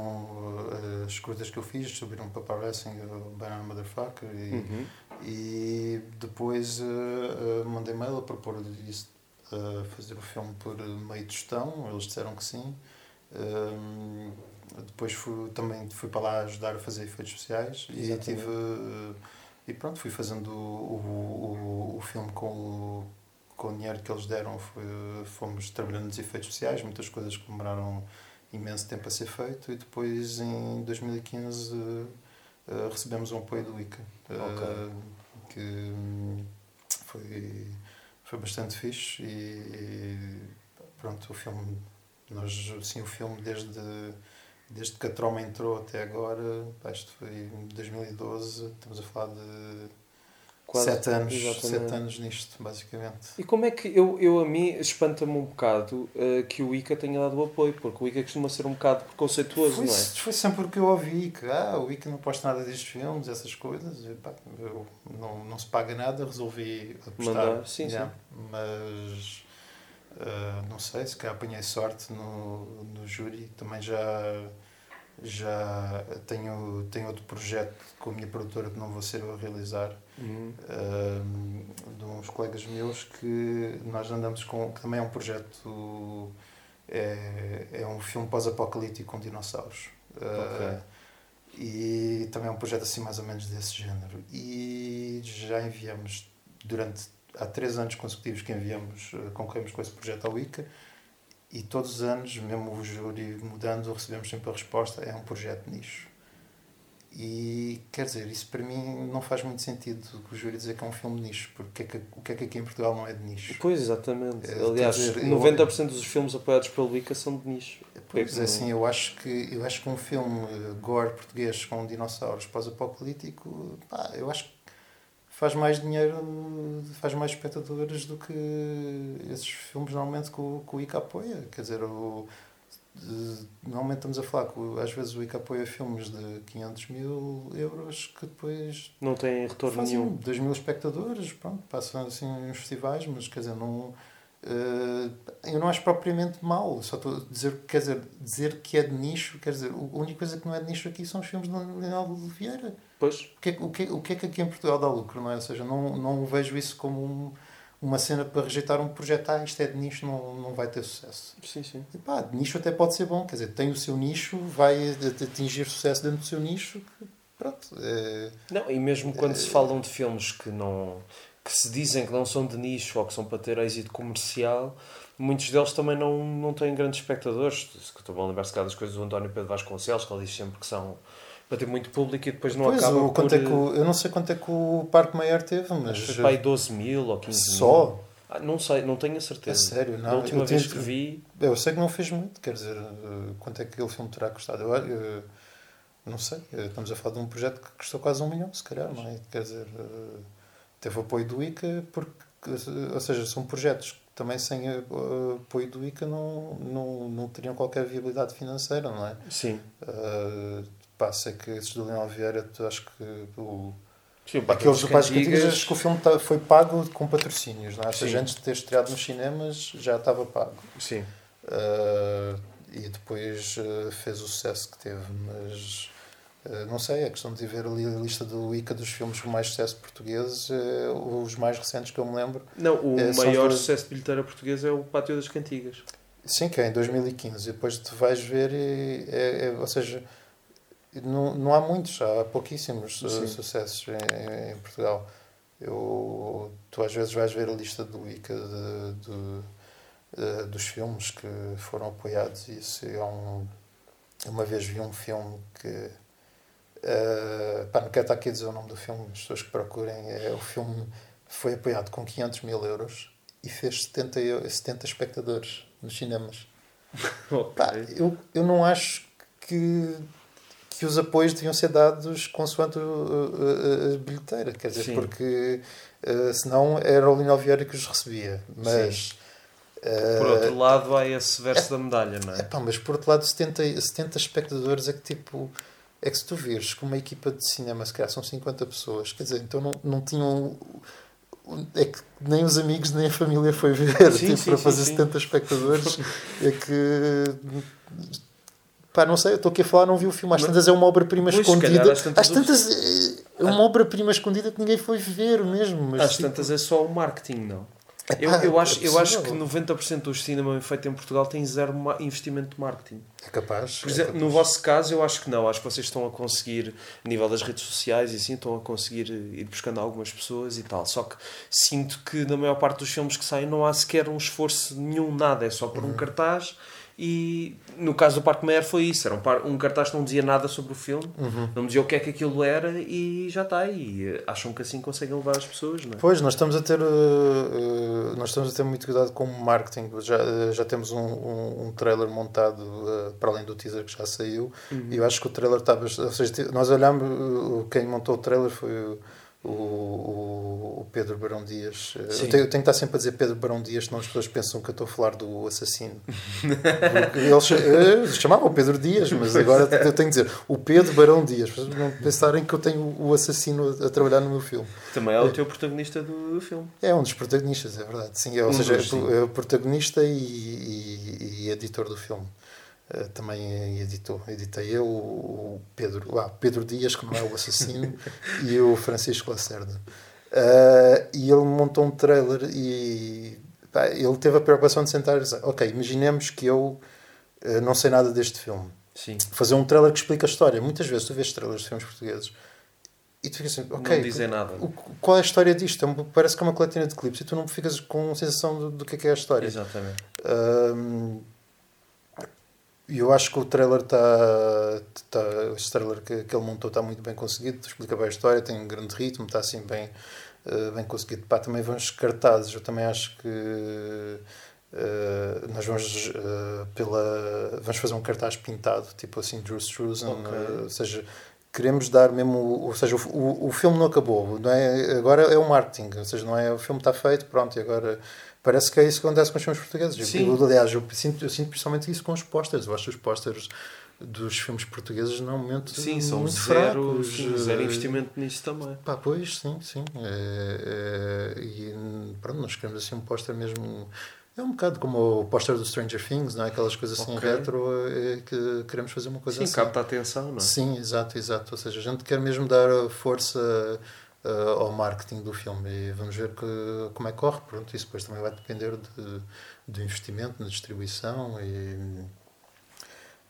eh, as coisas que eu fiz, distribuíram para o Banana Motherfucker, e, Uhum. e depois eh, eh, mandei mail a propor isso, eh, fazer o filme por meio tostão, eles disseram que sim. Ehm, depois fui, também fui para lá ajudar a fazer efeitos especiais e tive eh, e pronto, fui fazendo o, o, o filme com o, com o dinheiro que eles deram, foi, fomos trabalhando nos efeitos especiais, muitas coisas que demoraram imenso tempo a ser feito e depois em 2015 eh, eh, recebemos um apoio do ICA eh, Ok. que hum, foi, foi bastante fixe e, pronto, o filme nós, assim, o filme desde desde que a Troma entrou até agora, isto foi em 2012, estamos a falar de Quase, sete anos, exatamente. sete anos nisto, basicamente. E como é que eu, eu a mim espanta-me um bocado uh, que o ICA tenha dado o apoio, porque o ICA costuma ser um bocado preconceituoso, Foi, não é? foi sempre o que eu ouvi, que ah, o ICA não posta nada destes filmes, essas coisas. E, pá, eu, não, não se paga nada, resolvi apostar. Mandar, sim, Yeah. Mas ah, não sei, se calhar apanhei sorte no, no júri. Também já, já tenho, tenho outro projeto com a minha produtora que não vou ser eu a realizar. Uhum. um, de uns colegas meus que nós andamos com, que também é um projeto, é, é um filme pós-apocalíptico com dinossauros. Uh, e também é um projeto assim mais ou menos desse género. E já enviamos, durante, há três anos consecutivos que enviamos, uh, concorremos com esse projeto ao ICA, e todos os anos, mesmo o júri mudando, recebemos sempre a resposta, é um projeto nicho. E quer dizer, isso para mim não faz muito sentido o júri dizer que é um filme de nicho, porque o que é que, o que, é que aqui em Portugal não é de nicho? Pois, exatamente. É, Aliás, dizer, eu- 90% dos filmes apoiados pelo ICA são de nicho. Pois é, assim, eu acho que eu acho que um filme eh, gore português com dinossauros pós-apocalíptico, eu acho que faz mais dinheiro, faz mais espectadores do que esses filmes normalmente que o, que o ICA apoia. Quer dizer, o, de- normalmente estamos a falar que às vezes o ICA apoia filmes de 500 mil euros que depois Não tem retorno fazem nenhum. 2 mil espectadores, pronto, passam assim uns festivais, mas quer dizer, não. Eh, eu não acho propriamente mal, só estou a dizer, quer dizer, dizer que é de nicho, quer dizer, a única coisa que não é de nicho aqui são os filmes de Leonardo de Vieira. Pois, O que, é, que- o, que, é- o que é que aqui em Portugal dá lucro, não é? Ou seja, não, não vejo isso como um- uma cena para rejeitar um projeto, ah, isto é de nicho, não, não vai ter sucesso. sim, sim. E pá, de nicho até pode ser bom, quer dizer, tem o seu nicho, vai atingir sucesso dentro do seu nicho, que, pronto. É... Não, e mesmo quando se falam de filmes que não que se dizem que não são de nicho ou que são para ter êxito comercial, muitos deles também não, não têm grandes espectadores. Estou a lembrar-se das coisas do António Pedro Vasconcelos, que ele diz sempre que são para ter muito público e depois não pois, acaba o, por... é que eu não sei quanto é que o Parque Maior teve, mas... Foi para aí 12 mil ou 15 mil. Só? Ah, não sei, não tenho a certeza. É sério, não. Da última eu vez que vi... Eu sei que não fez muito, quer dizer, eh, quanto é que aquele filme terá custado? Eu, eu não sei, eh, estamos a falar de um projeto que custou quase um milhão, se calhar, não é? Quer dizer, eh, teve apoio do ICA, porque, ou seja, são projetos que também sem eh, apoio do ICA não, não, não teriam qualquer viabilidade financeira, não é? Sim. Uh, pá, sei que esses do Leão Vieira, acho que o, Sim, Aqueles do Pais Cantigas- acho que o filme tá- foi pago com patrocínios, não é? Ou seja, antes de ter estreado nos cinemas já estava pago. Sim. Uh, e depois fez o sucesso que teve, mas não sei, é questão de ver ali a lista do ICA dos filmes com mais sucesso portugueses, uh, os mais recentes que eu me lembro. Não, o são maior sucesso de bilheteira portuguesa é o Pátio das Cantigas. Sim, que é em 2015, e depois tu vais ver, e, é, é- ou seja, não, não há muitos, há pouquíssimos Sim. sucessos em, em Portugal. Eu, tu às vezes vais ver a lista do ICA de, de- eh, dos filmes que foram apoiados e isso é um, uma vez vi um filme que eh, pá, não quero estar aqui a dizer o nome do filme, as pessoas que procurem é, o filme foi apoiado com 500 mil euros e fez 70, eu- 70 espectadores nos cinemas <laughs> Pá, eu, eu não acho que, que os apoios deviam ser dados consoante a, a- a bilheteira, quer dizer, Sim. porque eh, senão era o Lino Vieira que os recebia. Mas, eh, Por outro lado, há esse verso da medalha, não é? epá, mas por outro lado, 70, 70 espectadores é que tipo. É que se tu vires com uma equipa de cinema, se calhar são 50 pessoas, quer dizer, então não, não tinham. É que nem os amigos nem a família foi ver Sim, tipo, sim, para sim, fazer sim. 70 espectadores. é que. Pá, não sei, eu estou aqui a falar, não vi o filme. Às tantas é uma obra-prima escondida. calhar, às tantas Às tantas é é uma obra-prima escondida que ninguém foi ver mesmo. Mas, Às tipo, tantas é só o marketing, não? Eu, eu, <laughs> acho, é eu acho que possível. 90% do cinema feito em Portugal tem zero investimento de marketing. É capaz. Por é exemplo, no capaz. vosso caso, eu acho que não. Acho que vocês estão a conseguir, a nível das redes sociais e assim, estão a conseguir ir buscando algumas pessoas e tal. Só que sinto que na maior parte dos filmes que saem não há sequer um esforço nenhum, nada. É só por Uhum. um cartaz. E no caso do Parque Meyer foi isso. Era um, par- um cartaz que não dizia nada sobre o filme, Uhum. não dizia o que é que aquilo era e já está. E eh, acham que assim conseguem levar as pessoas, não é? Pois, nós estamos a ter, uh, nós estamos a ter muito cuidado com o marketing. Já, uh, já temos um, um, um trailer montado uh, para além do teaser que já saiu. Uhum. E eu acho que o trailer estava. Ou seja, nós olhámos, uh, quem montou o trailer foi o, o, o Pedro Barão Dias. Sim. Eu tenho, eu tenho que estar sempre a dizer Pedro Barão Dias, senão as pessoas pensam que eu estou a falar do assassino. Porque Ele cha- eh, chamava o Pedro Dias, mas agora eu tenho que dizer o Pedro Barão Dias, para não pensarem que eu tenho o assassino a, a trabalhar no meu filme. Também é o teu protagonista do, do filme. É um dos protagonistas, é verdade. Sim, é, ou Um seja, dos, é é o protagonista e, e- e editor do filme. Eh, também editou. Editei eu, o Pedro, ah, Pedro Dias, que não é o assassino, <laughs> e o Francisco Lacerda. Eh, e ele montou um trailer e pá, ele teve a preocupação de sentar e dizer: Ok, imaginemos que eu eh, não sei nada deste filme. Sim. Fazer um trailer que explica a história. Muitas vezes tu vês trailers de filmes portugueses e tu ficas assim: Ok, não dizem nada. o- qual é a história disto? É parece que é uma coletina de clipes e tu não ficas com sensação do, do que é, que é a história. Exatamente. Ahm, E eu acho que o trailer está. Tá, este trailer que, que ele montou está muito bem conseguido, explica bem a história, tem um grande ritmo, está assim bem, eh, bem conseguido. Pá, também vamos cartazes, eu também acho que. eh, nós vamos eh, pela vamos fazer um cartaz pintado tipo assim Drew Struzan Ok. eh, ou seja queremos dar mesmo ou seja o, o, o filme não acabou não é agora é o marketing ou seja não é o filme está feito pronto e agora parece que é isso que acontece com os filmes portugueses Sim. eu, aliás eu sinto, eu sinto principalmente isso com os pósteres eu acho os pósteres dos filmes portugueses não momento Sim, são muito zero, fracos sim, zero investimento nisso também. Pá, pois, sim, sim. É, é, e pronto, nós queremos assim um póster mesmo. É um bocado como o póster do Stranger Things, não é? Aquelas coisas assim Ok. retro é, que queremos fazer uma coisa Sim, assim. capta a atenção, não é? Sim, exato, exato. Ou seja, a gente quer mesmo dar a força uh, ao marketing do filme e vamos ver que, como é que corre. Pronto, isso depois também vai depender de, do investimento na distribuição e.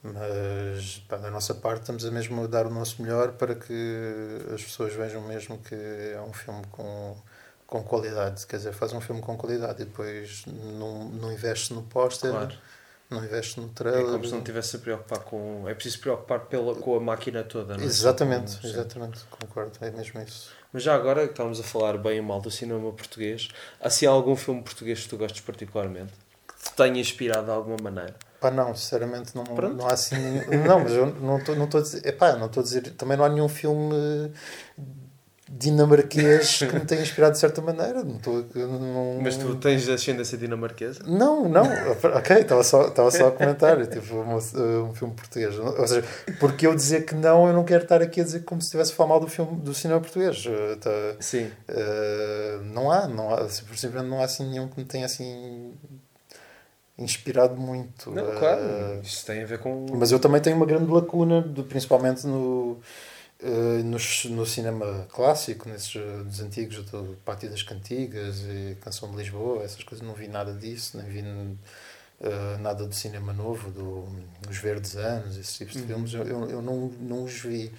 Mas pá, da nossa parte estamos a mesmo dar o nosso melhor para que as pessoas vejam mesmo que é um filme com, com qualidade. Quer dizer, faz um filme com qualidade e depois não, não investe no póster, Claro. não investe no É trailer. como se não estivesse a preocupar com. É preciso preocupar pela, com a máquina toda, não é? Exatamente, Sim. exatamente, concordo, é mesmo isso. Mas já agora que estamos a falar bem e mal do cinema português, há assim algum filme português que tu gostes particularmente? Que te tenha inspirado de alguma maneira? Pá, não, sinceramente não, Pronto. não há assim. nenhum- Não, mas eu não estou não a dizer. Epá, não estou a dizer. Também não há nenhum filme dinamarquês que me tenha inspirado de certa maneira. Não eu Não, Mas tu tens ascendência dinamarquesa? Não, não, ok, estava só, só a comentar, tipo, um, um filme português. Ou seja, porque eu dizer que não, eu não quero estar aqui a dizer como se estivesse a falar mal do, filme, do cinema português. Uh, tá, Sim. uh, não há, não há, simplesmente não há assim nenhum que me tenha assim inspirado muito. Não, Uh, claro. Isto tem a ver com. mas eu também tenho uma grande lacuna, de, principalmente no, eh, no, no cinema clássico, nesses eh, dos antigos, do Pátio das Cantigas e Canção de Lisboa, essas coisas, não vi nada disso, nem vi eh, nada do cinema novo, do, Os Verdes Anos, esses tipos de Uhum. filmes, eu, eu, não, não os vi.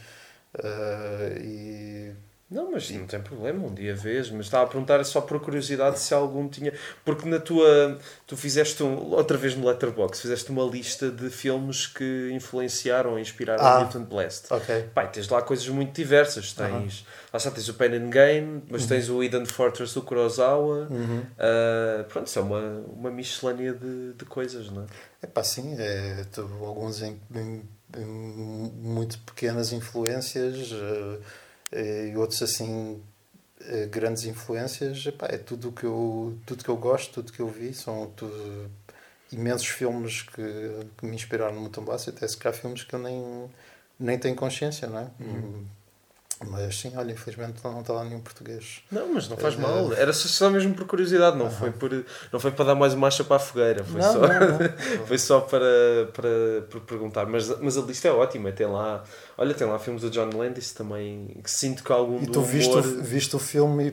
Eh, e Não, mas não tem problema, um dia vês, mas estava a perguntar só por curiosidade se algum tinha. Porque na tua. Tu fizeste um, outra vez no Letterboxd, fizeste uma lista de filmes que influenciaram ou inspiraram Ah. Newton Blast. ok, Pai, tens lá coisas muito diversas. Tens, lá está, tens o Pain and Gain, mas tens o Eden Fortress do Kurosawa. Uhum. Ah, pronto, isso é uma, uma miscelânea de, de coisas, não é? É pá, sim, é, tu- alguns em, em- em muito pequenas influências eh, e outros assim eh, grandes influências. Epá, é tudo o que eu tudo que eu gosto, tudo que eu vi, são tudo imensos filmes que, que me inspiraram no Blast, até se calhar filmes que eu nem, nem tenho consciência, não é? Mas sim, olha, infelizmente não está lá nenhum português. Não, mas não faz Eh, mal. Era só, mesmo por curiosidade, não, foi por, não foi para dar mais uma acha para a fogueira. Foi Não, só, não, não. <laughs> foi só para, para, para perguntar. Mas, mas a lista é ótima. Tem lá, olha, tem lá filmes do John Landis também. Que sinto que algum E do tu viste, humor... o, viste o filme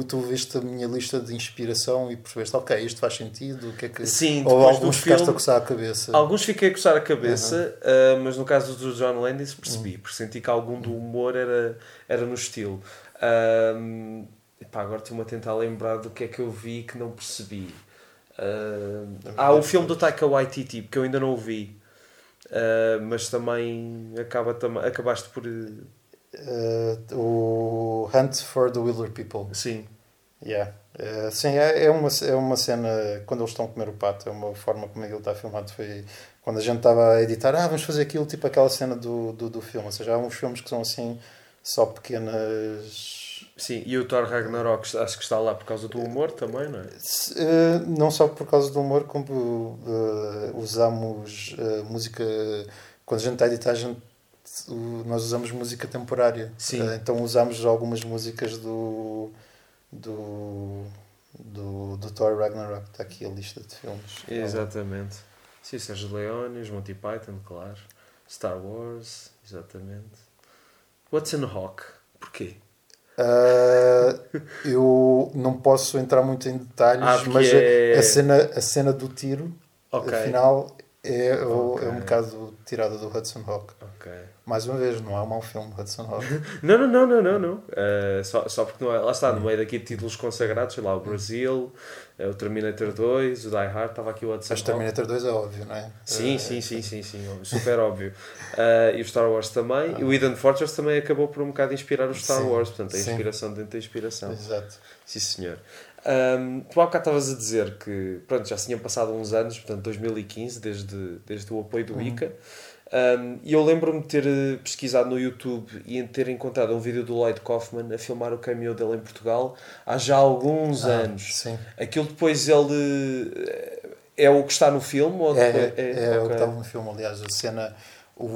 e tu viste a minha lista de inspiração e percebeste, ok, isto faz sentido, o que é que... Sim, Ou alguns ficaste filme- a coçar a cabeça. Alguns fiquei a coçar a cabeça, ah, mas no caso do John Landis Uhum. percebi, porque senti que algum do humor era, era no estilo. Ahm, epá, agora estou-me a tentar lembrar do que é que eu vi que não percebi. Ahm, ah, o filme do Taika Waititi, que eu ainda não o vi. Ah, mas também acaba, tam acabaste por. Uh, o Hunt for the Wilder People. Sim, Yeah. Uh, sim, é, é, uma, é uma cena, quando eles estão a comer o pato, é uma forma como aquilo está filmado. Foi quando a gente estava a editar, ah, vamos fazer aquilo, tipo aquela cena do, do, do filme. Ou seja, há uns filmes que são assim, só pequenas sim. E o Thor Ragnarok acho que está lá por causa do humor também, não é? Eh, não só por causa do humor, como eh, usamos eh, música. Quando a gente está a editar, a gente, nós usamos música temporária. Sim. Então usamos algumas músicas do. do. do, do Thor Ragnarok. Está aqui a lista de filmes. Exatamente. Sim, Sérgio Leone, os Monty Python, claro. Star Wars, exatamente. What's in Hawk? Porquê? Ah, eu não posso entrar muito em detalhes, Ah, mas a- é- a, cena, a cena do tiro, Ok. afinal, é, o- é um bocado tirada do Hudson Hawk. Ok. Mais uma vez, não é um mau filme, Hudson Hawk. <laughs> Não, não, não, não, não, não. Eh, só, só porque não é. Lá está, no meio daqui de títulos consagrados, sei lá, o Brasil, eh, o Terminator 2, o Die Hard, estava aqui o Hudson Mas Hawk. Terminator 2 é óbvio, não é? Sim, sim, sim, sim, sim, óbvio, super óbvio. Eh, <laughs> e o Star Wars também. E o Eden Fortress também acabou por um bocado inspirar o Star Sim, Wars, portanto, a sim. inspiração dentro da inspiração. Exato. Sim, senhor. Um, tu há bocado estavas a dizer que pronto, já se tinham passado uns anos, portanto 2015, desde, desde o apoio do ICA. Um, e eu lembro-me de ter eh, pesquisado no YouTube e ter encontrado um vídeo do Lloyd Kaufman a filmar o cameo dele em Portugal há já alguns Ah, anos. Sim. Aquilo depois ele eh, é o que está no filme? Ou É, depois- é, é o ok. que estava no filme, aliás. A cena, o,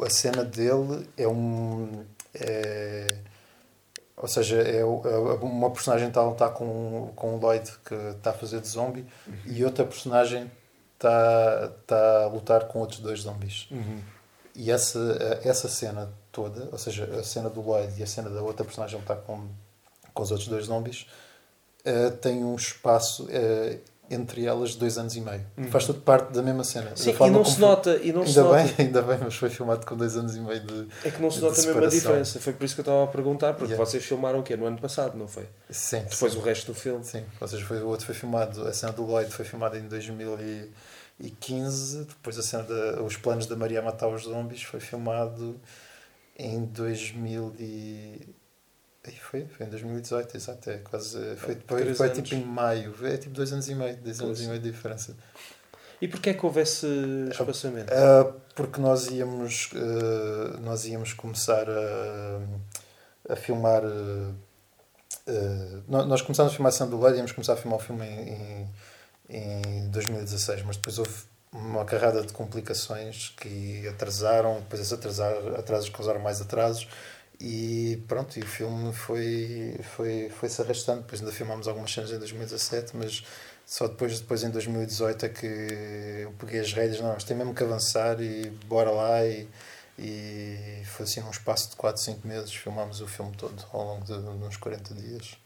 o- a cena dele é um. é- ou seja, é, o- é uma personagem está a lutar com, com o Lloyd que está a fazer de zombie e outra personagem está, está a lutar com outros dois zombies. Uhum. E essa, essa cena toda, ou seja, a cena do Lloyd e a cena da outra personagem lutar com, com os outros dois zombies, eh, tem um espaço. eh, entre elas dois anos e meio. Faz tudo parte da mesma cena. Sim, e não se foi- nota. E não se Ainda nota. bem, <laughs> ainda bem, mas foi filmado com dois anos e meio de. É que não se de nota mesmo a separação. diferença. Foi por isso que eu estava a perguntar, porque Yeah. vocês filmaram o quê? No ano passado, não foi? Sim. Depois o resto do filme. Sim, ou seja, foi, o outro foi filmado, a cena do Lloyd foi filmada em 2015, depois a cena da, os planos da Maria matar os zombies foi filmado em 2000 e... Aí foi, foi em 2018, exato, é quase, foi, foi, Três foi anos. tipo em maio, é tipo dois anos e meio, dois anos e meio de diferença. E porquê é que houve esse espaçamento? Ah, porque nós íamos, ah, nós íamos começar a, a filmar. ah, ah, nó- nós começámos a filmar e íamos começar a filmar o filme em, em, em 2016, mas depois houve uma carrada de complicações que atrasaram, depois esses atrasar, atrasos causaram mais atrasos. E pronto, e o filme foi, foi, foi se arrastando. Depois ainda filmámos algumas cenas em 2017, mas só depois, depois em 2018 é que eu peguei as rédeas. Não, nós temos mesmo que avançar e bora lá. E, e foi assim num espaço de 4, 5 meses. Filmámos o filme todo ao longo de, de uns 40 dias.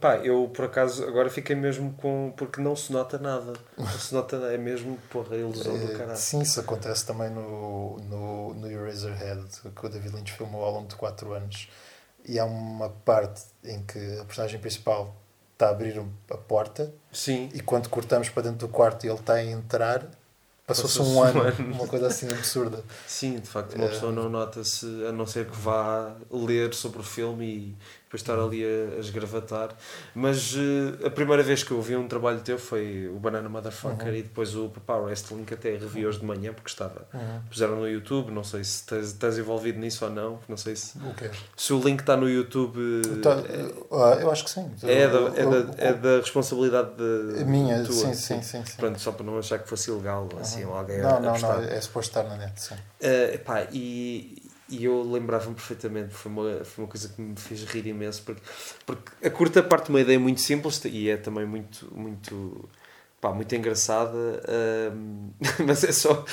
Pá, eu por acaso agora fiquei mesmo com. porque não se nota nada. Não se nota, é mesmo porra, a ilusão do Eh, caralho. Sim, isso acontece também no, no, no Eraserhead, que o David Lynch filmou ao longo de 4 anos. E há uma parte em que a personagem principal está a abrir a porta Sim, e quando cortamos para dentro do quarto e ele está a entrar, passou-se Passou-se um ano, ano. uma coisa assim absurda. sim, de facto, uma Eh, pessoa não nota-se, a não ser que vá ler sobre o filme e depois estar ali a, a esgravatar. Mas eh, a primeira vez que eu vi um trabalho teu foi o Banana Motherfucker Uhum. e depois o Papá Wrestling, que até revi hoje de manhã porque estava. Puseram no YouTube, não sei se estás, estás envolvido nisso ou não, não sei se, O quê? se o link está no YouTube. Tá, ah, eu acho que sim. É da, é da, é da responsabilidade de, minha, tua, sim, sim, sim. sim. Pronto, só para não achar que fosse ilegal, assim, ou alguém Não, não, não, é suposto estar na net, sim. Eh, epá, e, e eu lembrava-me perfeitamente, foi uma, foi uma coisa que me fez rir imenso, porque, porque a curta parte de uma ideia muito simples e é também muito, muito, pá, muito engraçada, <laughs> mas é só,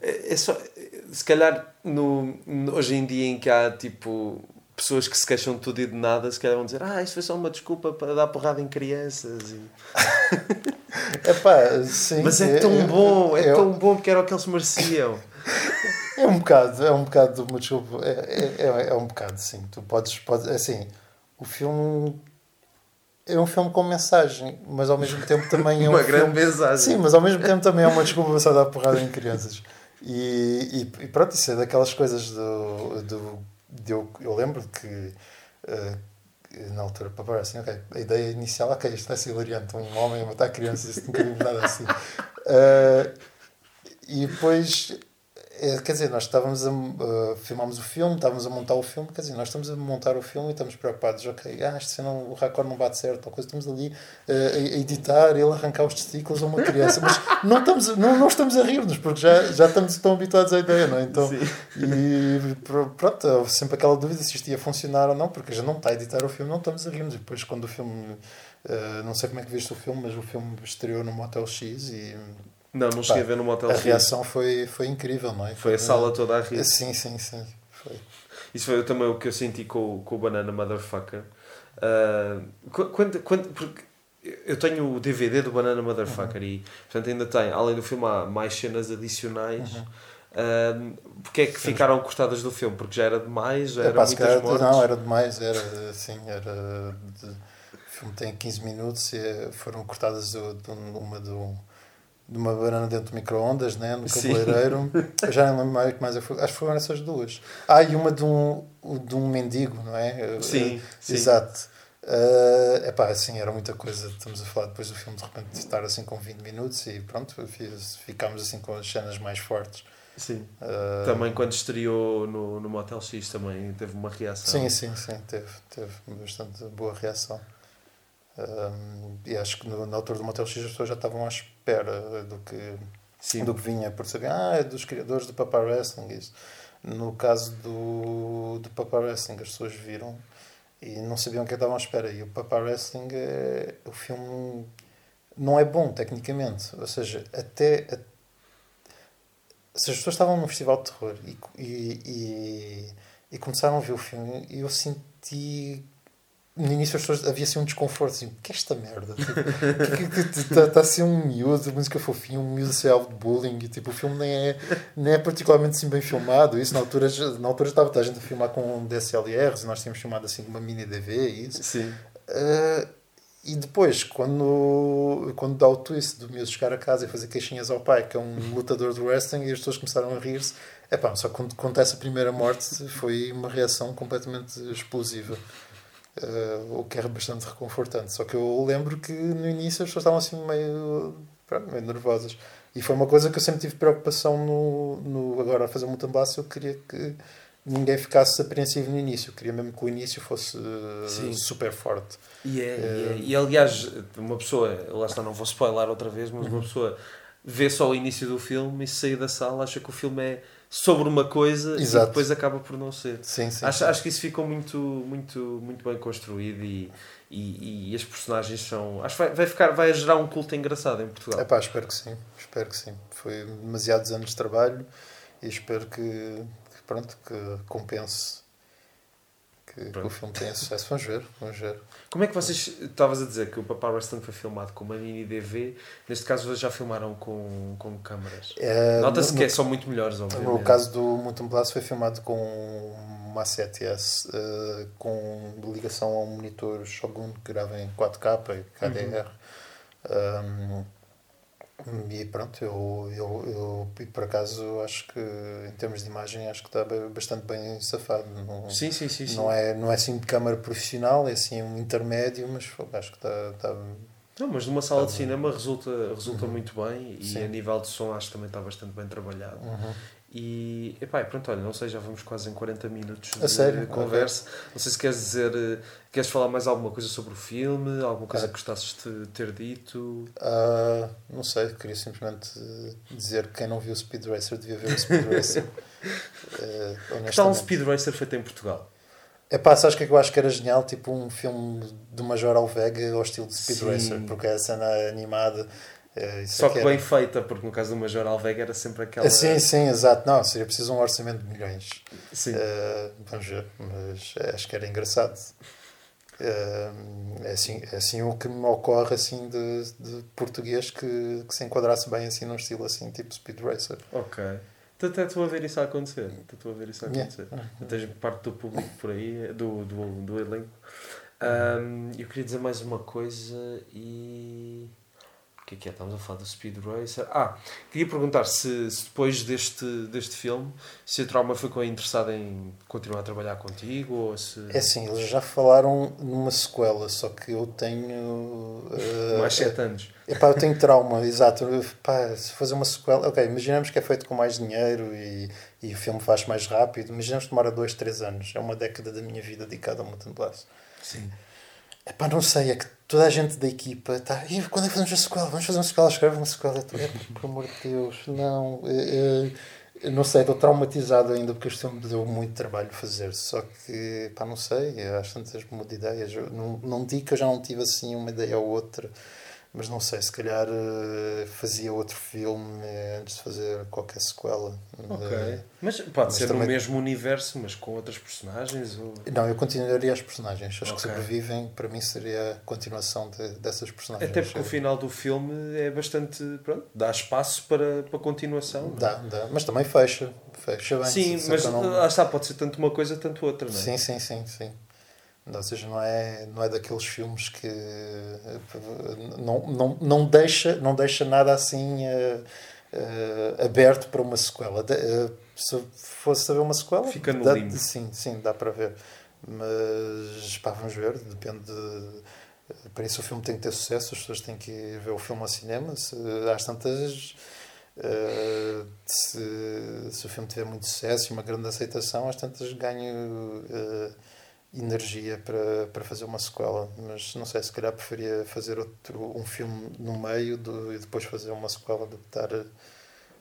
é é só, se calhar no, hoje em dia em que há tipo pessoas que se queixam de tudo e de nada, se calhar vão dizer, ah, isto foi só uma desculpa para dar porrada em crianças. E... <laughs> Epá, sim, Mas é tão eu- bom, é eu- tão bom porque era o que eles mereciam. <laughs> É um bocado, é um bocado, uma desculpa, é, é, é, é um bocado, sim. Tu podes, podes, assim, o filme é um filme com mensagem, mas ao mesmo tempo também é <laughs> um Uma grande filme... mensagem. Sim, mas ao mesmo tempo também é uma desculpa para dar porrada em crianças. E, e, e pronto, isso é daquelas coisas do... do eu, lembro que eh, na altura, para parar assim, ok, a ideia inicial, ok, isto vai ser hilariante, um homem a matar crianças, isso nunca vimos nada assim. Eh, e depois, eh, quer dizer, nós estávamos a uh, filmámos o filme, estávamos a montar o filme, quer dizer, nós estamos a montar o filme e estamos preocupados, ok, ah, isto não, o raccord não bate certo, ou coisa, estamos ali eh, a, editar, ele arrancar os testículos a uma criança, mas <laughs> não estamos, a- não, não estamos a rir-nos, porque já, já estamos tão habituados à ideia, não é? Então, Sim. e pr- pronto, houve sempre aquela dúvida se isto ia funcionar ou não, porque já não está a editar o filme, não estamos a rir-nos. E depois, quando o filme, eh, não sei como é que viste o filme, mas o filme estreou no Motel X e Não, não cheguei a ver no Motel a reação foi, foi incrível, não é? Foi a sala toda a rir. Sim, sim, sim. Foi. Isso foi também o que eu senti com, o- com o Banana Motherfucker. Qu- quando, quando, porque eu tenho o DVD do Banana Motherfucker Uhum. e, portanto, ainda tem, além do filme, há mais cenas adicionais. Uhum. Ah, porque é que ficaram cortadas do filme? Porque já era demais, já É, pá, se muitas calhar- mortes. não, era demais, era assim, era. de- o filme tem 15 minutos e eh, foram cortadas de, de uma do. De uma banana dentro do micro-ondas, né? no cabeleireiro. Eu já não lembro mais o que mais. eu fui- Acho que foram essas duas. Ah, e uma de um, de um mendigo, não é? Sim, Eh, sim. Exato. É pá, assim, era muita coisa. Estamos a falar depois do filme, de repente, de estar assim com 20 minutos e pronto, fiz- ficámos assim com as cenas mais fortes. Sim. Ah, Também quando estreou no, no Motel X também teve uma reação. Sim, sim, sim, teve, teve bastante boa reação. Um, e acho que no, na altura do Motel X as pessoas já estavam à espera do que, Sim. do que vinha, por saber, ah, é dos criadores do Papa Wrestling. Isso. No caso do, do Papa Wrestling, as pessoas viram e não sabiam o que estavam à espera. E o Papa Wrestling, é, o filme não é bom tecnicamente, ou seja, até. a- se as pessoas estavam num festival de terror e, e, e, e começaram a ver o filme, eu senti no início as pessoas, havia assim um desconforto, assim, que é esta merda? Está tá a ser um miúdo, música fofinha, um miúdo a ser alvo de bullying, e tipo, o filme nem é, nem é particularmente assim bem filmado. Isso na altura, na altura estava a gente a filmar com DSLRs, e nós tínhamos filmado assim uma mini DV e isso. Sim. Uh, e depois, quando, quando dá o twist do miúdo chegar a casa e fazer queixinhas ao pai, que é um <laughs> lutador do wrestling, e as pessoas começaram a rir-se, é pá, só quando acontece a primeira morte foi uma reação completamente explosiva. Uh, o que era bastante reconfortante. Só que eu lembro que no início as pessoas estavam assim meio, pronto, meio nervosas. E foi uma coisa que eu sempre tive preocupação no, no agora a fazer um tambaço. Eu queria que ninguém ficasse apreensivo no início. Eu queria mesmo que o início fosse uh, super forte. E, é, uh, e, é, e, aliás, uma pessoa, lá está, não vou spoiler outra vez, mas uma uhum. pessoa vê só o início do filme e sair da sala acha que o filme é sobre uma coisa Exato. e depois acaba por não ser. Sim, sim, acho, sim. acho que isso ficou muito, muito, muito bem construído e, e, e as personagens são. Acho que vai, vai, ficar, vai gerar um culto engraçado em Portugal. É pá, espero que sim. Espero que sim. Foi demasiados anos de trabalho e espero que, que pronto, que compense que, que, o filme tenha sucesso. Vamos ver, vamos ver. Como é que vocês. Estavas a dizer que o Papá Wrestling foi filmado com uma mini DV, neste caso vocês já filmaram com, com câmaras. É, Nota-se que é, são muito melhores, obviamente. No caso do Mutum Blast foi filmado com uma 7S uh, eh, com ligação a um monitor Shogun que grava em 4K e HDR. Uhum. Um, e pronto, eu, eu, eu por acaso acho que em termos de imagem acho que está bastante bem safado. Não, sim, sim, sim, sim. Não, é, não é assim de câmara profissional, é assim um intermédio, mas acho que está. está não, mas numa sala de cinema resulta, resulta uhum. muito bem e sim. a nível de som acho que também está bastante bem trabalhado. Uhum. E, epá, pronto, olha, não sei, já vamos quase em 40 minutos de, sério? conversa. Okay. Não sei se queres dizer, eh, queres falar mais alguma coisa sobre o filme, alguma coisa é. que gostasses de ter dito? Uh, não sei, queria simplesmente dizer que quem não viu o Speed Racer devia ver o Speed <laughs> Racer. uh, que tal um Speed Racer feito em Portugal? É pá, sabes o que é que eu acho que era genial? Tipo um filme do Major Alvega ao estilo de Speed Sim. Racer, porque é a cena animada é, Só que, que bem feita, porque no caso do Major Alvega era sempre aquela. Sim, sim, exato. Não, seria preciso um orçamento de milhões. Sim. Uh, vamos ver, mas acho que era engraçado. Uh, é, assim, é assim o que me ocorre assim de, de português que, que se enquadrasse bem assim num estilo assim, tipo Speed Racer. Ok. Então até estou a ver isso a acontecer. Estou a ver isso a acontecer. Yeah. Tens parte do público por aí, do, do, do elenco. Um, eu queria dizer mais uma coisa e. O que é que é? Estamos a falar do Speed Racer. Ah, queria perguntar se, se, depois deste, deste filme, se a Trauma ficou interessada em continuar a trabalhar contigo ou se... É assim, eles já falaram numa sequela, só que eu tenho... Uh, mais 7 anos. <laughs> Epá, eu tenho trauma, exato. Pá, se fazer uma sequela... Ok, imaginamos que é feito com mais dinheiro e, e o filme faz mais rápido. Imaginamos que demora 2, 3 anos. É uma década da minha vida dedicada ao Mutant Blast. Sim. Epá, não sei, é que toda a gente da equipa está. E quando é que fazemos a sequela? Vamos fazer uma sequela, escreve uma sequela. É, por amor de Deus, não. É, é, não sei, estou traumatizado ainda porque este filme deu muito trabalho fazer. Só que, pá, não sei, às tantas mudo de ideias. Eu não, não digo que eu já não tive assim uma ideia ou outra mas não sei, se calhar uh, fazia outro filme uh, antes de fazer qualquer sequela. Ok. Uh, mas pode mas ser também... no mesmo universo, mas com outras personagens? Ou... Não, eu continuaria as personagens. As okay. que sobrevivem, para mim, seria a continuação de, dessas personagens. Até porque o final do filme é bastante. Pronto, dá espaço para, para continuação. Dá, dá. Mas também fecha. Fecha bem. Sim, mas não... lá está, pode ser tanto uma coisa, tanto outra, não é? Sim, sim, sim. sim. Ou seja, não é, não é daqueles filmes que não, não, não, deixa, não deixa nada assim uh, uh, aberto para uma sequela. De, uh, se fosse saber uma sequela, fica no dá, limbo. Sim, sim, dá para ver. Mas pá, vamos ver, depende. De, para isso o filme tem que ter sucesso, as pessoas têm que ver o filme ao cinema. Se, às tantas. Uh, se, se, o filme tiver muito sucesso e uma grande aceitação, às tantas ganho uh, energia para, para fazer uma sequela, mas não sei, se calhar preferia fazer outro, um filme no meio do, e depois fazer uma sequela do que estar a,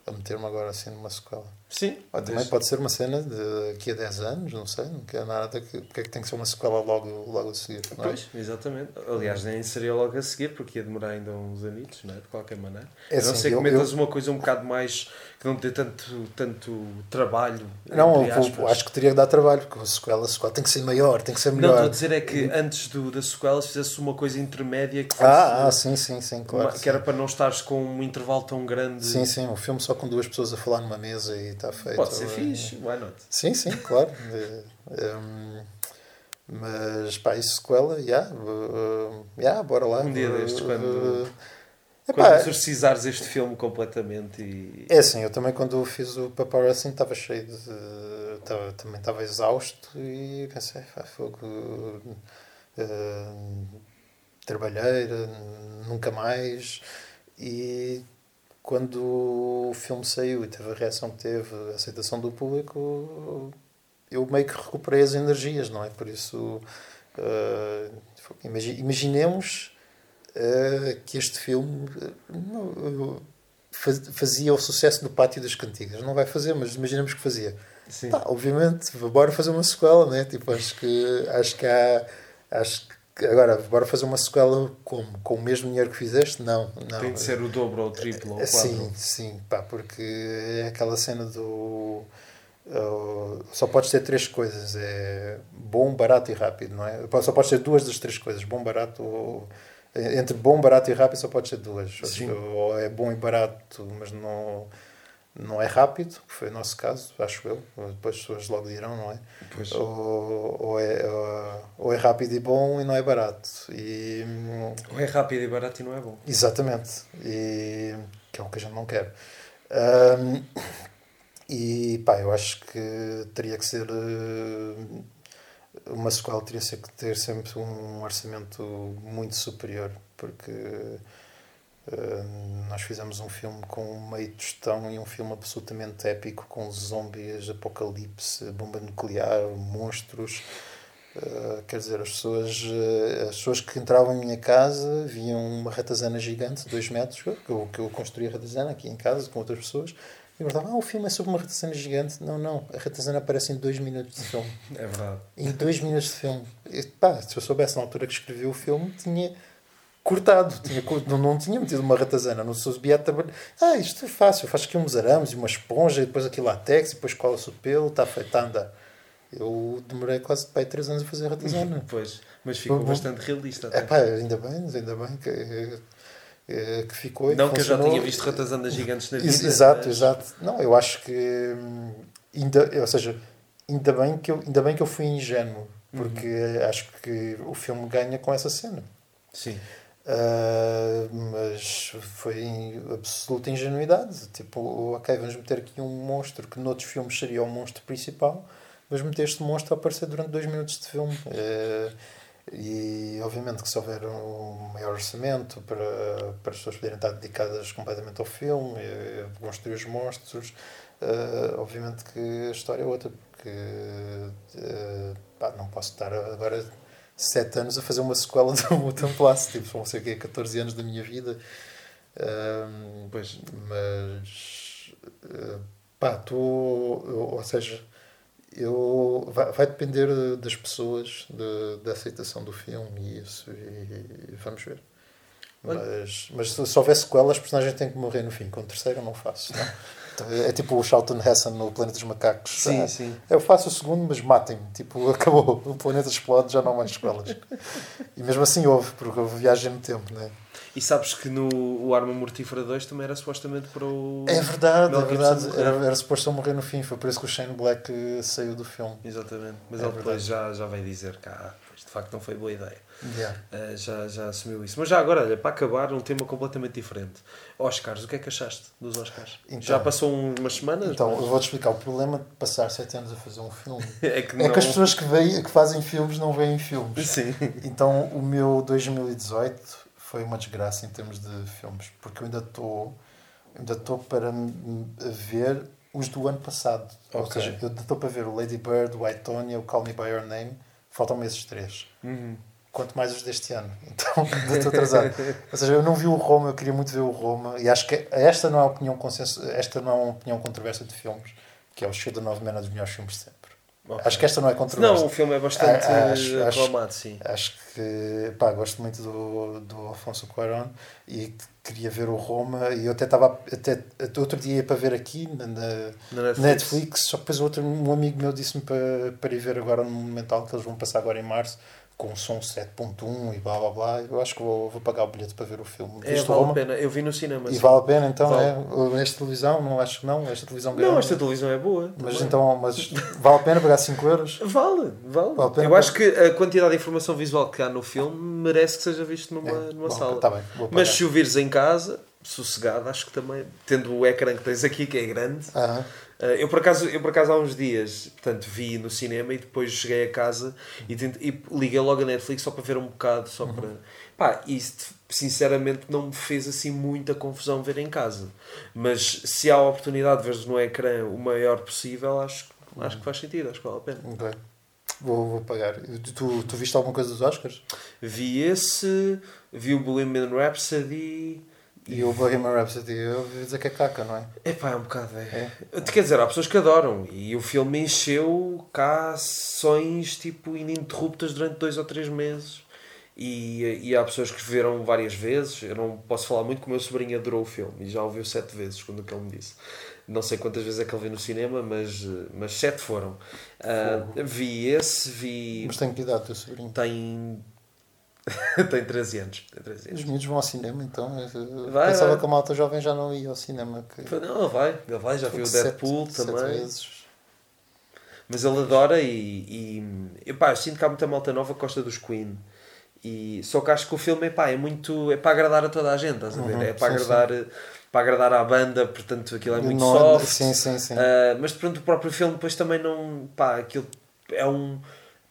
a meter-me agora assim numa sequela. Sim. Ou também pode ser uma cena de daqui a 10 anos, não sei. Não quer nada. que- Porque é que tem que ser uma sequela logo, logo a seguir? Não é? Pois, exatamente. Aliás, nem seria logo a seguir, porque ia demorar ainda uns anitos, não é? De qualquer maneira. É a não assim, ser que metas eu- uma coisa um bocado mais. que não dê tanto, tanto trabalho. Não, vou- acho que teria que dar trabalho, porque a sequela, a sequela tem que ser maior, tem que ser Não, melhor. estou a dizer é que antes do, da sequela se fizesse uma coisa intermédia que fosse. ah, ah, sim, sim, sim, claro. uma- que sim. era para não estares com um intervalo tão grande. Sim, sim, um filme só com duas pessoas a falar numa mesa e está feito. Pode ser É- fixe, why not? Sim, sim, claro. <laughs> É, hum, mas pá, isso sequela, já, uh, já, bora lá. Um dia destes, quando- Quando exorcizares este filme completamente e. é assim, eu também quando fiz o Paparazzi estava cheio de. Estava, também estava exausto e pensei, pá, fogo. Uh, trabalheira, nunca mais. E quando o filme saiu e teve a reação que teve, a aceitação do público, eu meio que recuperei as energias, não é? Por isso, uh, imagi- imaginemos uh, que este filme uh, fazia o sucesso do Pátio das Cantigas. Não vai fazer, mas imaginemos que fazia. Sim. Pá, obviamente, bora fazer uma sequela, né? Tipo, acho que acho que há acho agora bora fazer uma sequela como com o mesmo dinheiro que fizeste? Não, não. Tem de ser o dobro ou o triplo ou o Sim, quadro. sim, pá, porque é aquela cena do uh, só podes ter três coisas, é bom, barato e rápido, não é? Só podes ter duas das três coisas, bom, barato ou entre bom, barato e rápido só podes ter duas. Sim. Ou é bom e barato, mas não não é rápido, que foi o nosso caso, acho eu. Depois as pessoas logo dirão, não é? Pois. Ou, ou, é, ou, ou é rápido e bom e não é barato. E, Ou é rápido e barato e não é bom. exatamente. E, que é o que a gente não quer. Hum, e pá, eu acho que teria que ser. eh, Uma sequela teria que ter sempre um orçamento muito superior, porque eh, nós fizemos um filme com um meio tostão e um filme absolutamente épico com zombies, apocalipse, bomba nuclear, monstros. Uh, quer dizer, as pessoas, uh, as pessoas que entravam em minha casa viam uma ratazana gigante, 2 metros, que eu, que eu construí a ratazana aqui em casa com outras pessoas, e perguntavam: Ah, o filme é sobre uma ratazana gigante. Não, não, a ratazana aparece em 2 minutos de filme. É verdade. Em 2 minutos de filme. E, pá, se eu soubesse na altura que escrevi o filme, tinha cortado, tinha, não, não tinha metido uma ratazana, não sabia trabalhar. Ah, isto é fácil, faz aqui uns arames e uma esponja, e depois aqui látex, e depois cola-se o pelo, está feito, está a andar. Eu demorei quase pai, 3 anos a fazer ratazana. <laughs> Pois. Mas ficou bastante realista. É pá, ainda bem, ainda bem que, eh, que ficou. Não que eu já tinha visto ratazanas gigantes na vida. Ex- Exato, mas- exato. Não, eu acho que hum, ainda, ou seja, ainda bem que eu, ainda bem que eu fui ingênuo, porque Uhum. acho que o filme ganha com essa cena. Sim. Ah, mas foi em absoluta ingenuidade. Tipo, ok, vamos meter aqui um monstro que noutros filmes seria o monstro principal, mas meter este monstro a aparecer durante dois minutos de filme. Eh, e obviamente que se houver um maior orçamento para, para as pessoas poderem estar dedicadas completamente ao filme, eh, construir os monstros, eh, obviamente que a história é outra, porque pá, não posso estar agora sete anos a fazer uma sequela do Mutant Blast, tipo, vão ser quê? 14 anos da minha vida. Ahm, Pois. mas eh, pá, tu, ou seja, eu, vai, vai depender das pessoas, de, da aceitação do filme e isso, e, e vamos ver. Mas, mas se, se houver sequela, as personagens têm que morrer no fim. Com o terceiro, não faço. Não? <laughs> É tipo o Charlton Heston no Planeta dos Macacos. Sim, Ah, sim. eu faço o segundo, mas matem-me. Tipo, <laughs> acabou. O planeta explode, já não há mais sequelas. E mesmo assim houve, porque houve viagem no tempo, né? E sabes que no o Arma Mortífera 2 também era supostamente para o. É verdade, é verdade. Era, era suposto ele morrer no fim. Foi por isso que o Shane Black eh, saiu do filme. Exatamente. Mas É ele depois já, já vai dizer que ah, de facto não foi boa ideia. Yeah. Ah, já, já assumiu isso. Mas já agora, olha, para acabar, um tema completamente diferente. Oscars, o que é que achaste dos Oscars? Então. já passou um- umas semanas? Então, mas- eu vou-te explicar. O problema de passar sete anos a fazer um filme <laughs> é que é não. que as pessoas que, veem, que fazem filmes não veem filmes. Sim. Então, o meu 2018 foi uma desgraça em termos de filmes, porque eu ainda estou ainda estou para ver os do ano passado. Ou Ok. seja, eu estou para ver o Lady Bird, o I, Tonya, o Call Me By Your Name. Faltam-me esses três. Uhum. Quanto mais os deste ano. <laughs> Então, estou atrasado. Ou seja, eu não vi o Roma, eu queria muito ver o Roma. E acho que esta não é uma opinião consenso, esta não é uma opinião controversa de filmes. que é o Show da 9 Man dos melhores filmes de sempre. Ok. Acho que esta não é controversa. Não, o filme é bastante acho- acho- aclamado, sim. Acho que pá, gosto muito do, do Alfonso Cuarón e queria ver o Roma e eu até estava até, até outro dia ia para ver aqui na, na Na Netflix. Netflix, só que depois outro, um amigo meu disse-me para, para ir ver agora no Monumental que eles vão passar agora em março com um som 7.1 e blá blá blá. Eu acho que vou, vou pagar o bilhete para ver o filme. É, Viste vale a Roma? pena. Eu vi no cinema. E sim. vale a pena então, Vale. é? Esta televisão, não acho que não, esta televisão grande. Não, esta televisão é boa. Mas também. então, mas vale a pena pagar 5 euros? Vale, vale. Vale a eu acho que a quantidade de informação visual que há no filme merece que seja visto numa, É, numa bom, sala. tá bem, Mas se o vires em casa, sossegado, acho que também, tendo o ecrã que tens aqui, que é grande, Aham. eh, eu por, acaso, eu por acaso há uns dias, portanto, vi no cinema e depois cheguei a casa e, tente- e liguei logo a Netflix só para ver um bocado, só Uhum. para... Pá, isto sinceramente não me fez assim muita confusão ver em casa. Mas se há a oportunidade de veres no ecrã o maior possível, acho, acho que faz sentido, acho que vale a pena. Ok. Vou, vou pagar. Tu, tu viste alguma coisa dos Oscars? Vi esse, vi o Bohemian Rhapsody E o Bohemian Rhapsody, eu ouvi dizer que é caca, não é? Epá, é um bocado, é. Quer dizer, há pessoas que adoram e o filme encheu cá sessões tipo ininterruptas durante dois ou três meses e, e há pessoas que viram várias vezes. Eu não posso falar muito, que o meu sobrinho adorou o filme e já o viu sete vezes, quando que ele me disse. Não sei quantas vezes é que ele viu no cinema, mas, mas sete foram. Ah, vi esse, vi. Mas tem que idade, teu sobrinho. Tem. <laughs> tem 13 anos. Tem 13 anos. Os miúdos vão ao cinema, então. Eu Vai, pensava vai. que a malta jovem já não ia ao cinema. Que... Não, ele vai, ele vai, já viu o Sete- Deadpool sete também. vezes. Mas ele adora e, e epá, eu sinto que há muita malta nova que gosta dos Queen. E, só que acho que o filme epá, é muito. é para agradar a toda a gente, estás a ver? Uhum, é para sim, agradar, para agradar à banda, portanto aquilo é muito Não- soft. Sim, sim, sim. Ah, mas pronto, o próprio filme depois também não. pá, aquilo é um.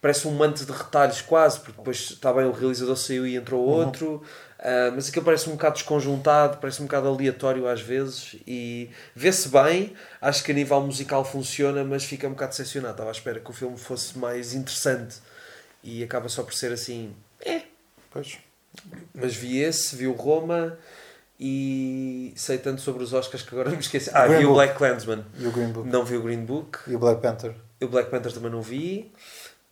Parece um manto de retalhos quase, porque depois está bem o realizador saiu e entrou Uhum. outro. ah, mas aquilo parece um bocado desconjuntado, parece um bocado aleatório às vezes e vê-se bem. Acho que a nível musical funciona, mas fica um bocado decepcionado. Estava à espera que o filme fosse mais interessante e acaba só por ser assim. É. Pois. Mas vi esse, vi o Roma e sei tanto sobre os Oscars que agora me esqueci. Ah, Green vi o Book. Black Clansman. E o Green Book. Não vi o Green Book. E o Black Panther. O Black Panther também não vi.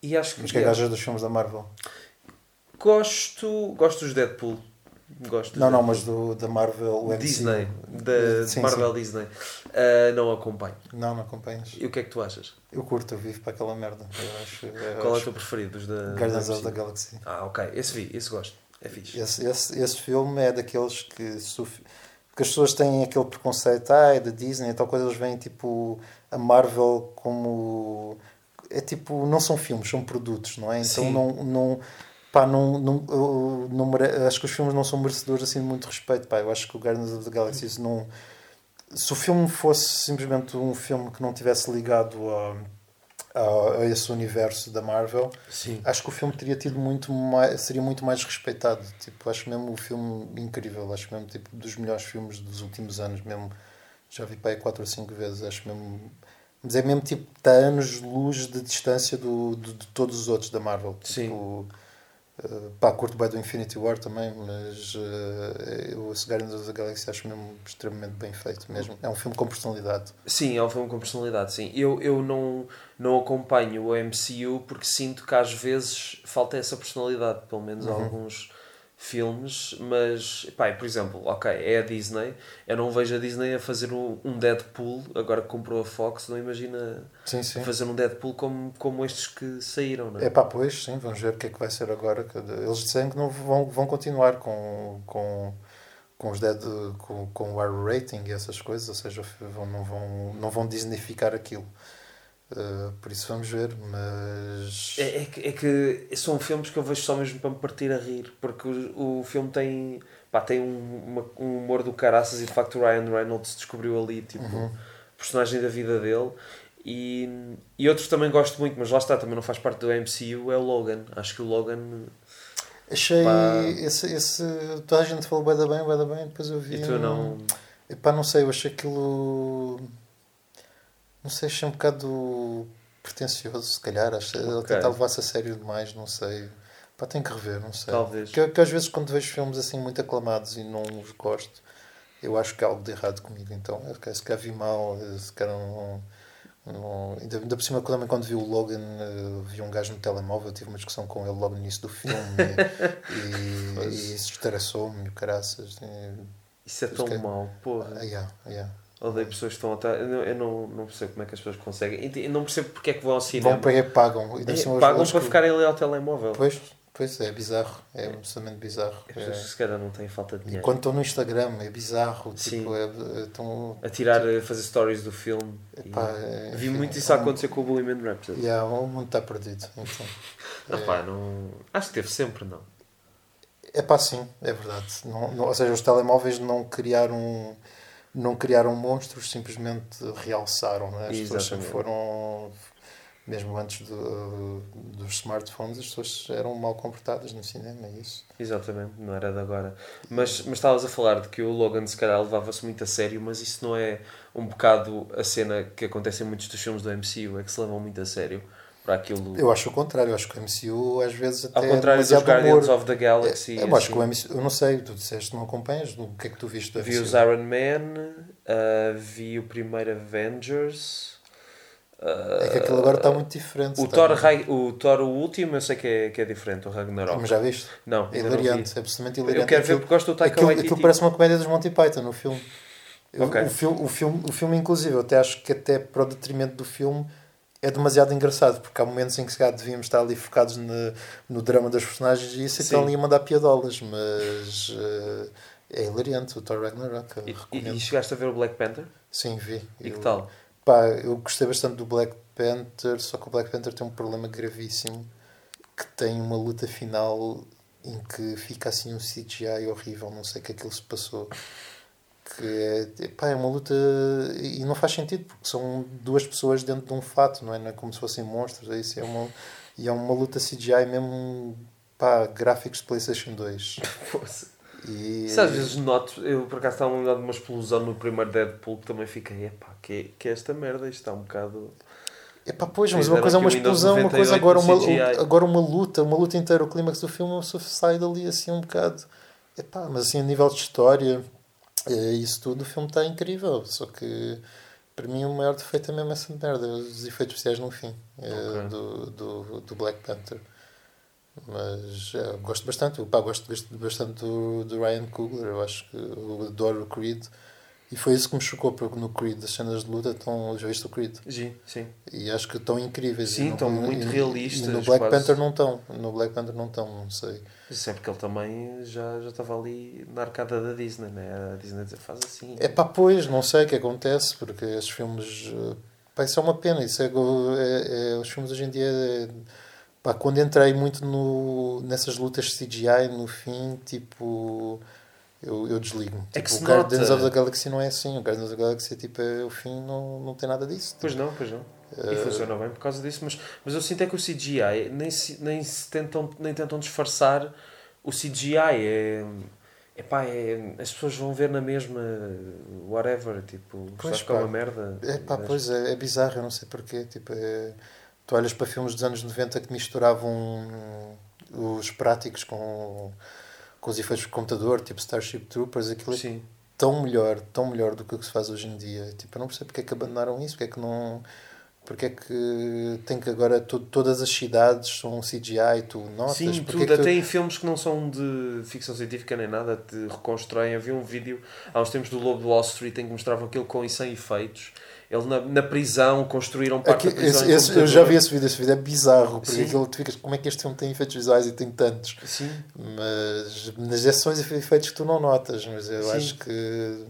E acho que. Mas que é que achas dos filmes da Marvel? Gosto, gosto dos Deadpool. Gosto dos Não, não, Deadpool. mas do, da Marvel. Disney. Da Sim, Marvel sim. Disney. Ah, não acompanho. Não, não acompanhas. E o que é que tu achas? Eu curto, eu vivo para aquela merda. Eu acho, eu <laughs> Qual é o acho teu preferido? Dos da, Guardians da of the? Galaxy. Ah, ok. Esse vi, esse gosto. É fixe. Esse, esse, esse filme é daqueles que. fi- Porque as pessoas têm aquele preconceito, ah, é da Disney e tal coisa, eles veem tipo a Marvel como. É tipo, não são filmes, são produtos, não é? Então Sim. não. não Pá, não, não, eu não acho que os filmes não são merecedores assim de muito respeito. Pá. Eu acho que o Guardians of the Galaxy isso não. Se o filme fosse simplesmente um filme que não tivesse ligado a, a, a esse universo da Marvel, Sim. acho que o filme teria tido muito mais, seria muito mais respeitado. Tipo, acho mesmo o filme incrível, acho mesmo tipo dos melhores filmes dos últimos anos, mesmo já vi para aí quatro ou cinco vezes, acho mesmo mas é mesmo tipo está a anos de luz de distância do, de, de todos os outros da Marvel. Sim. Tipo, eh, pá, curto bem do Infinity War também, mas uh, eu esse Guardians of the Galaxy acho mesmo extremamente bem feito mesmo. É um filme com personalidade. Sim, é um filme com personalidade, sim. Eu, eu não, não acompanho o MCU porque sinto que às vezes falta essa personalidade, pelo menos Uhum. alguns filmes, mas, pá, por exemplo, ok, é a Disney, eu não vejo a Disney a fazer um, Deadpool, agora que comprou a Fox, não imagina Sim, sim. fazer um Deadpool como, como estes que saíram, não é? É pá, pois, sim, vamos ver o que é que vai ser agora. Eles disseram que não vão, vão continuar com, com, com os dead, com, com o R rating e essas coisas, ou seja, vão, não, vão, não vão disneyficar aquilo. Uh, por isso vamos ver, mas. É, é que, é que são filmes que eu vejo só mesmo para me partir a rir, porque o, o filme tem, pá, tem um, uma- um humor do caraças e de facto o Ryan Reynolds descobriu ali tipo, Uhum. personagem da vida dele. E, e outros também gosto muito, mas lá está, também não faz parte do MCU, é o Logan. Acho que o Logan. Achei. Pá. Esse, esse, toda a gente falou bem da bem, bem da bem, depois eu vi. E tu não. Epá, não sei, eu achei aquilo. Não sei, achei um bocado pretencioso, se calhar. Acho, Ele Ok. tentar levar-se a sério demais, não sei. Pá, tenho que rever, não sei. Talvez. Que, que às vezes quando vejo filmes assim muito aclamados e não os gosto, eu acho que há algo de errado comigo. Então, que se calhar vi mal, se calhar não. Não, ainda, ainda por cima, também quando vi o Logan, uh, vi um gajo no telemóvel, tive uma discussão com ele logo no início do filme <laughs> e, e, e isso estressou-me, caraças. E, Isso é tão que- mau, porra. ah, yeah, yeah. Odeio pessoas que estão a estar. Eu não, eu não, não percebo como é que as pessoas conseguem. Eu não percebo porque é que vão ao cinema. Vão pegar, pagam. E É, os- pagam para que- ficarem ali ao telemóvel. Pois, pois é bizarro. É absolutamente bizarro. As pessoas É. se calhar não têm falta de dinheiro. Quando estão no Instagram, é bizarro. Sim. Tipo, é, é tão, A tirar, a fazer stories do filme. Epá, E- é, Vi muito isso é a um- acontecer com o Bohemian Rhapsody. Yeah, o mundo está perdido. Então. <laughs> Ah, pá, não... Acho que teve sempre, não. É pá, sim, é verdade. Não, não- ou seja, os telemóveis não criaram, não criaram monstros, simplesmente realçaram. Né? As pessoas sempre Exatamente. foram, mesmo antes do- dos smartphones, as pessoas eram mal comportadas no cinema, é isso. Exatamente, não era de agora. Mas, mas estavas a falar de que o Logan se calhar levava-se muito a sério, mas isso não é um bocado a cena que acontece em muitos dos filmes do MCU, é que se levam muito a sério para aquilo. Eu acho o contrário, eu acho que o MCU às vezes até Ao é contrário dos Guardians humor. of the Galaxy. É, eu acho assim. que o MCU, eu não sei, tu disseste não acompanhas, o que é que tu viste do Vi MCU? os Iron Man, ah, vi o primeiro Avengers. ah, É que aquilo agora está muito diferente. o, Thor, o Thor, o último, eu sei que é, que é diferente, o Ragnarok. Mas já viste? Não, É hilariante, é absolutamente hilariante. Eu quero ver Aquilo- porque gosto do Taika aquilo, Waititi. aquilo parece uma comédia dos Monty Python no filme. Eu- Ok. O, filme, o, filme, o filme, inclusive, eu até acho que até para o detrimento do filme é demasiado engraçado, porque há momentos em que se calhar devíamos estar ali focados no, no drama das personagens e isso estão Sim. ali a mandar piadolas, mas eh, é hilariante o Thor Ragnarok. E, e, e chegaste a ver o Black Panther? Sim, vi. E Eu- que tal? Pá, eu gostei bastante do Black Panther, só que o Black Panther tem um problema gravíssimo que tem uma luta final em que fica assim um CGI horrível, não sei o que aquilo se passou. Que é, pá, é uma luta e não faz sentido porque são duas pessoas dentro de um fato, não é? Não é como se fossem monstros, é isso, é uma, e é uma luta CGI mesmo, pá, gráficos de PlayStation 2. E, Isso às vezes noto, eu por acaso estava a lembrar de uma explosão no primeiro Deadpool que também fiquei, epá, que, que é esta merda, isto está um bocado. Epá, pois, mas uma coisa é uma explosão, uma coisa 98 agora uma, agora uma luta, uma luta inteira, o clímax do filme, pessoa sai dali assim um bocado. Epá, mas assim a nível de história, isso tudo, o filme está incrível. Só que para mim o maior defeito é mesmo essa merda, os efeitos especiais no fim eh, Ok. do, do, do Black Panther. Mas eh, gosto bastante, pá, gosto gosto bastante do, do Ryan Coogler, eu acho que eu adoro o Creed. E foi isso que me chocou, porque no Creed as cenas de luta estão. Já viste o Creed? Sim, sim. E acho que estão incríveis. Sim, estão muito e- realistas, E no Black quase. Panther não estão. No Black Panther não estão, não sei. Isso é porque ele também já, já estava ali na arcada da Disney, né? A Disney dizer, faz assim. É pá, pois, não sei o que acontece, porque esses filmes. eh, Pá, isso é uma pena. Isso é, é- é- os filmes hoje em dia. é- pá, quando entrei muito no, nessas lutas CGI, no fim, tipo. Eu, eu desligo. É Tipo, o Guardians nota- of the Galaxy não é assim. O Guardians of the Galaxy, tipo, é, o fim não, não tem nada disso. Pois não, pois não. E Eh, funciona bem por causa disso, mas, mas eu sinto é que o CGI nem, se, nem, se tentam, nem tentam disfarçar o CGI. É, epá, é, as pessoas vão ver na mesma, whatever, tipo, Pois, ficar pá. uma merda. É pá, Mas- pois é, é bizarro, eu não sei porquê. Tipo, é... Tu olhas para filmes dos anos 90 que misturavam os práticos com, com os efeitos de computador, tipo Starship Troopers, aquilo é Sim. tão melhor, tão melhor do que o que se faz hoje em dia. Tipo, eu não percebo porque é que abandonaram isso, porque é que não. Porque é que tem que agora to- todas as cidades são CGI, tu notas? Sim, porque tudo. é tu- Até em filmes que não são de ficção científica nem nada, te reconstroem. Havia um vídeo há uns tempos do Lobo de Wall Street em que mostravam aquilo com e sem efeitos. Ele na, na prisão construíram parte Aqui, da prisão esse- esse- eu já vi esse vídeo, esse vídeo é bizarro, porque Sim. aquilo tu ficas, como é que este filme tem efeitos visuais e tem tantos? Sim, Mas, são os efeitos que tu não notas, mas eu Sim. acho que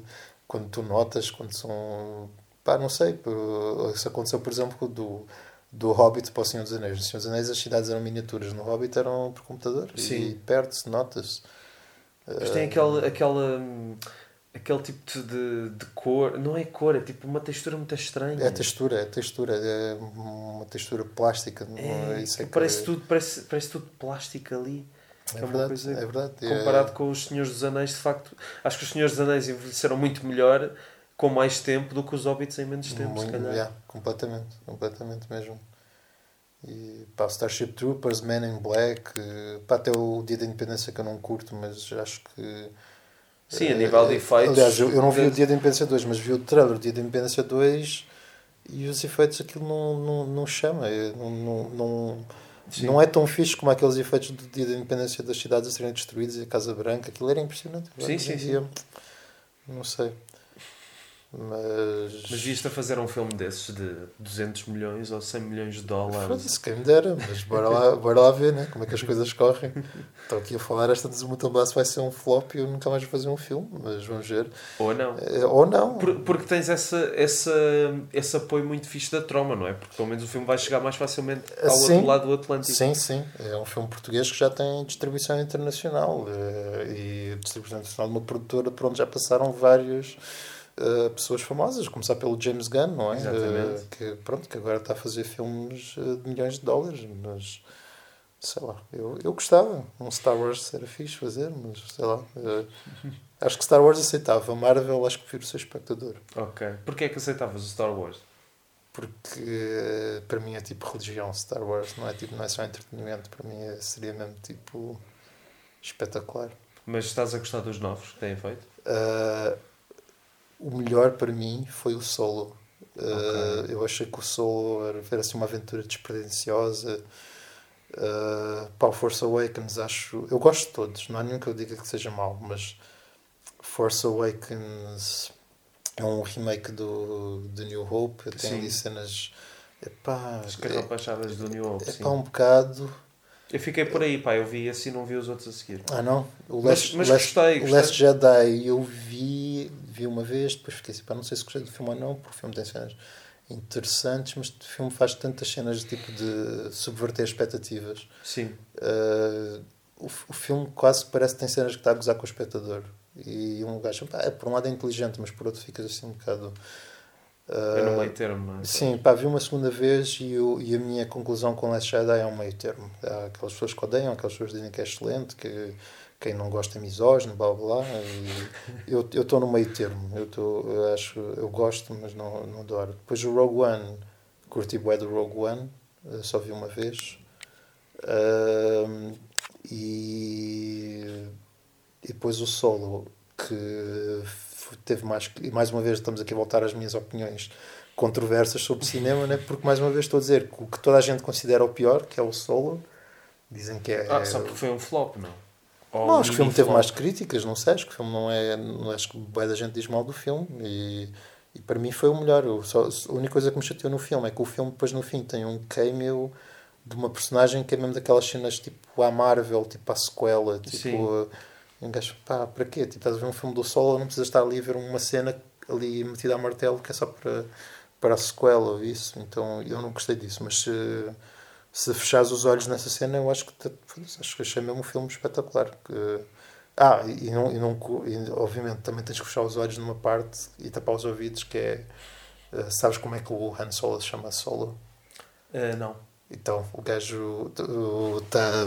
quando tu notas, quando são. Pá, não sei, por- isso aconteceu, por exemplo, do, do Hobbit para o Senhor dos Anéis. No Senhor dos Anéis as cidades eram miniaturas, no Hobbit eram por computador e Sim. perde-se, nota-se. Mas tem aquele, aquela, hum, aquele tipo de, de cor, não é cor, é tipo uma textura muito estranha. É a textura, é a textura, é uma textura plástica. É, é que- parece, tudo, parece, parece tudo plástico ali. É é verdade, coisa é verdade. Comparado com os Senhores dos Anéis, de facto, acho que os Senhores dos Anéis envelheceram muito melhor com mais tempo do que os Hobbits em menos tempo, se Muito, calhar. yeah, completamente, completamente mesmo. E pá, Starship Troopers, Men in Black, eh, pá, até o Dia da Independência que eu não curto, mas acho que. Sim, a eh, nível de efeitos. Aliás, eu, eu não vi o Dia da Independência 2, mas vi o trailer do Dia da Independência 2 e os efeitos aquilo não, não, não chama, é, não, não, não, não é tão fixe como aqueles efeitos do dia da independência das cidades a serem destruídas e a Casa Branca, aquilo era impressionante. Sim, sim, sim. Não sei. Mas. Mas viste a fazer um filme desses de 200 milhões ou 100 milhões de dólares? Foda-se, quem me dera, mas bora lá, bora lá ver né? como é que as coisas correm. Estou aqui a falar, esta Desmutabaço vai ser um flop e eu nunca mais vou fazer um filme, mas vamos ver. Ou não. É, ou não. Por, porque tens essa, essa, esse apoio muito fixe da troma, não é? Porque pelo menos o filme vai chegar mais facilmente ao sim, outro lado do Atlântico. Sim, sim. É um filme português que já tem distribuição internacional é, e distribuição internacional de uma produtora por onde já passaram vários uh, pessoas famosas, começar pelo James Gunn, não é? Exatamente. Uh, que, pronto, que agora está a fazer filmes eh, de milhões de dólares, mas sei lá, eu, eu gostava. Um Star Wars era fixe fazer, mas sei lá. Uh, acho que Star Wars aceitava. Marvel, acho que prefiro ser espectador. Ok. Porquê é que aceitavas o Star Wars? Porque para mim é tipo religião Star Wars, não é, tipo, não é só entretenimento, para mim é, seria mesmo tipo espetacular. Mas estás a gostar dos novos que têm feito? Uh, o melhor para mim foi o solo. Okay. Uh, eu achei que o solo era, era assim, uma aventura despretensiosa. Uh, pá, Force Awakens, acho. Eu gosto de todos, não há nenhum que eu diga que seja mau, mas Force Awakens é um remake do, do New Hope. Tem ali cenas. Epá, Escarrapachadas é, do New Hope. É pá, um bocado. Eu fiquei por aí, pá, eu vi e não vi os outros a seguir. Ah, não? O Last, mas, mas Last, gostei, gostei. O Last Jedi eu vi, vi uma vez, depois fiquei assim, pá, não sei se gostei do filme ou não, porque o filme tem cenas interessantes, mas o filme faz tantas cenas de tipo de subverter expectativas. Sim. Uh, o, o filme quase parece que tem cenas que está a gozar com o espectador. E um gajo, pá, é, por um lado é inteligente, mas por outro ficas assim um bocado. Uh, é no meio termo, não é? Sim, pá, vi uma segunda vez e, eu, e a minha conclusão com Last Jedi é um meio termo. Há aquelas pessoas que odeiam, aquelas pessoas que dizem que é excelente, que quem não gosta é misógino, blá blá eu estou no meio termo. Eu, tô, eu acho, eu gosto, mas não, não adoro. Depois o Rogue One, curti bué do Rogue One, eh, só vi uma vez. E, e depois o Solo, que teve mais. E mais uma vez estamos aqui a voltar às minhas opiniões controversas sobre cinema, né? porque mais uma vez estou a dizer que o que toda a gente considera o pior, que é o Solo, dizem que é. Ah, só porque foi um flop, não? Não, acho que o filme teve mais críticas, não sei, acho que o filme não é. Não, acho que boa da gente diz mal do filme e, e para mim foi o melhor. Eu só, a única coisa que me chateou no filme é que o filme depois no fim tem um cameo de uma personagem que é mesmo daquelas cenas tipo a Marvel, tipo a sequela, tipo. Um gajo, pá, para quê? Tipo, estás a ver um filme do solo, não precisas estar ali a ver uma cena ali metida a martelo que é só para, para a sequela ou isso. Então eu não gostei disso, mas se, se fechares os olhos nessa cena, eu acho que acho que achei mesmo um filme espetacular. Que, ah, e, não, e, não, e obviamente também tens que fechar os olhos numa parte e tapar os ouvidos, que é. Uh, sabes como é que o Han Solo se chama Solo? Uh, não. Então, o gajo está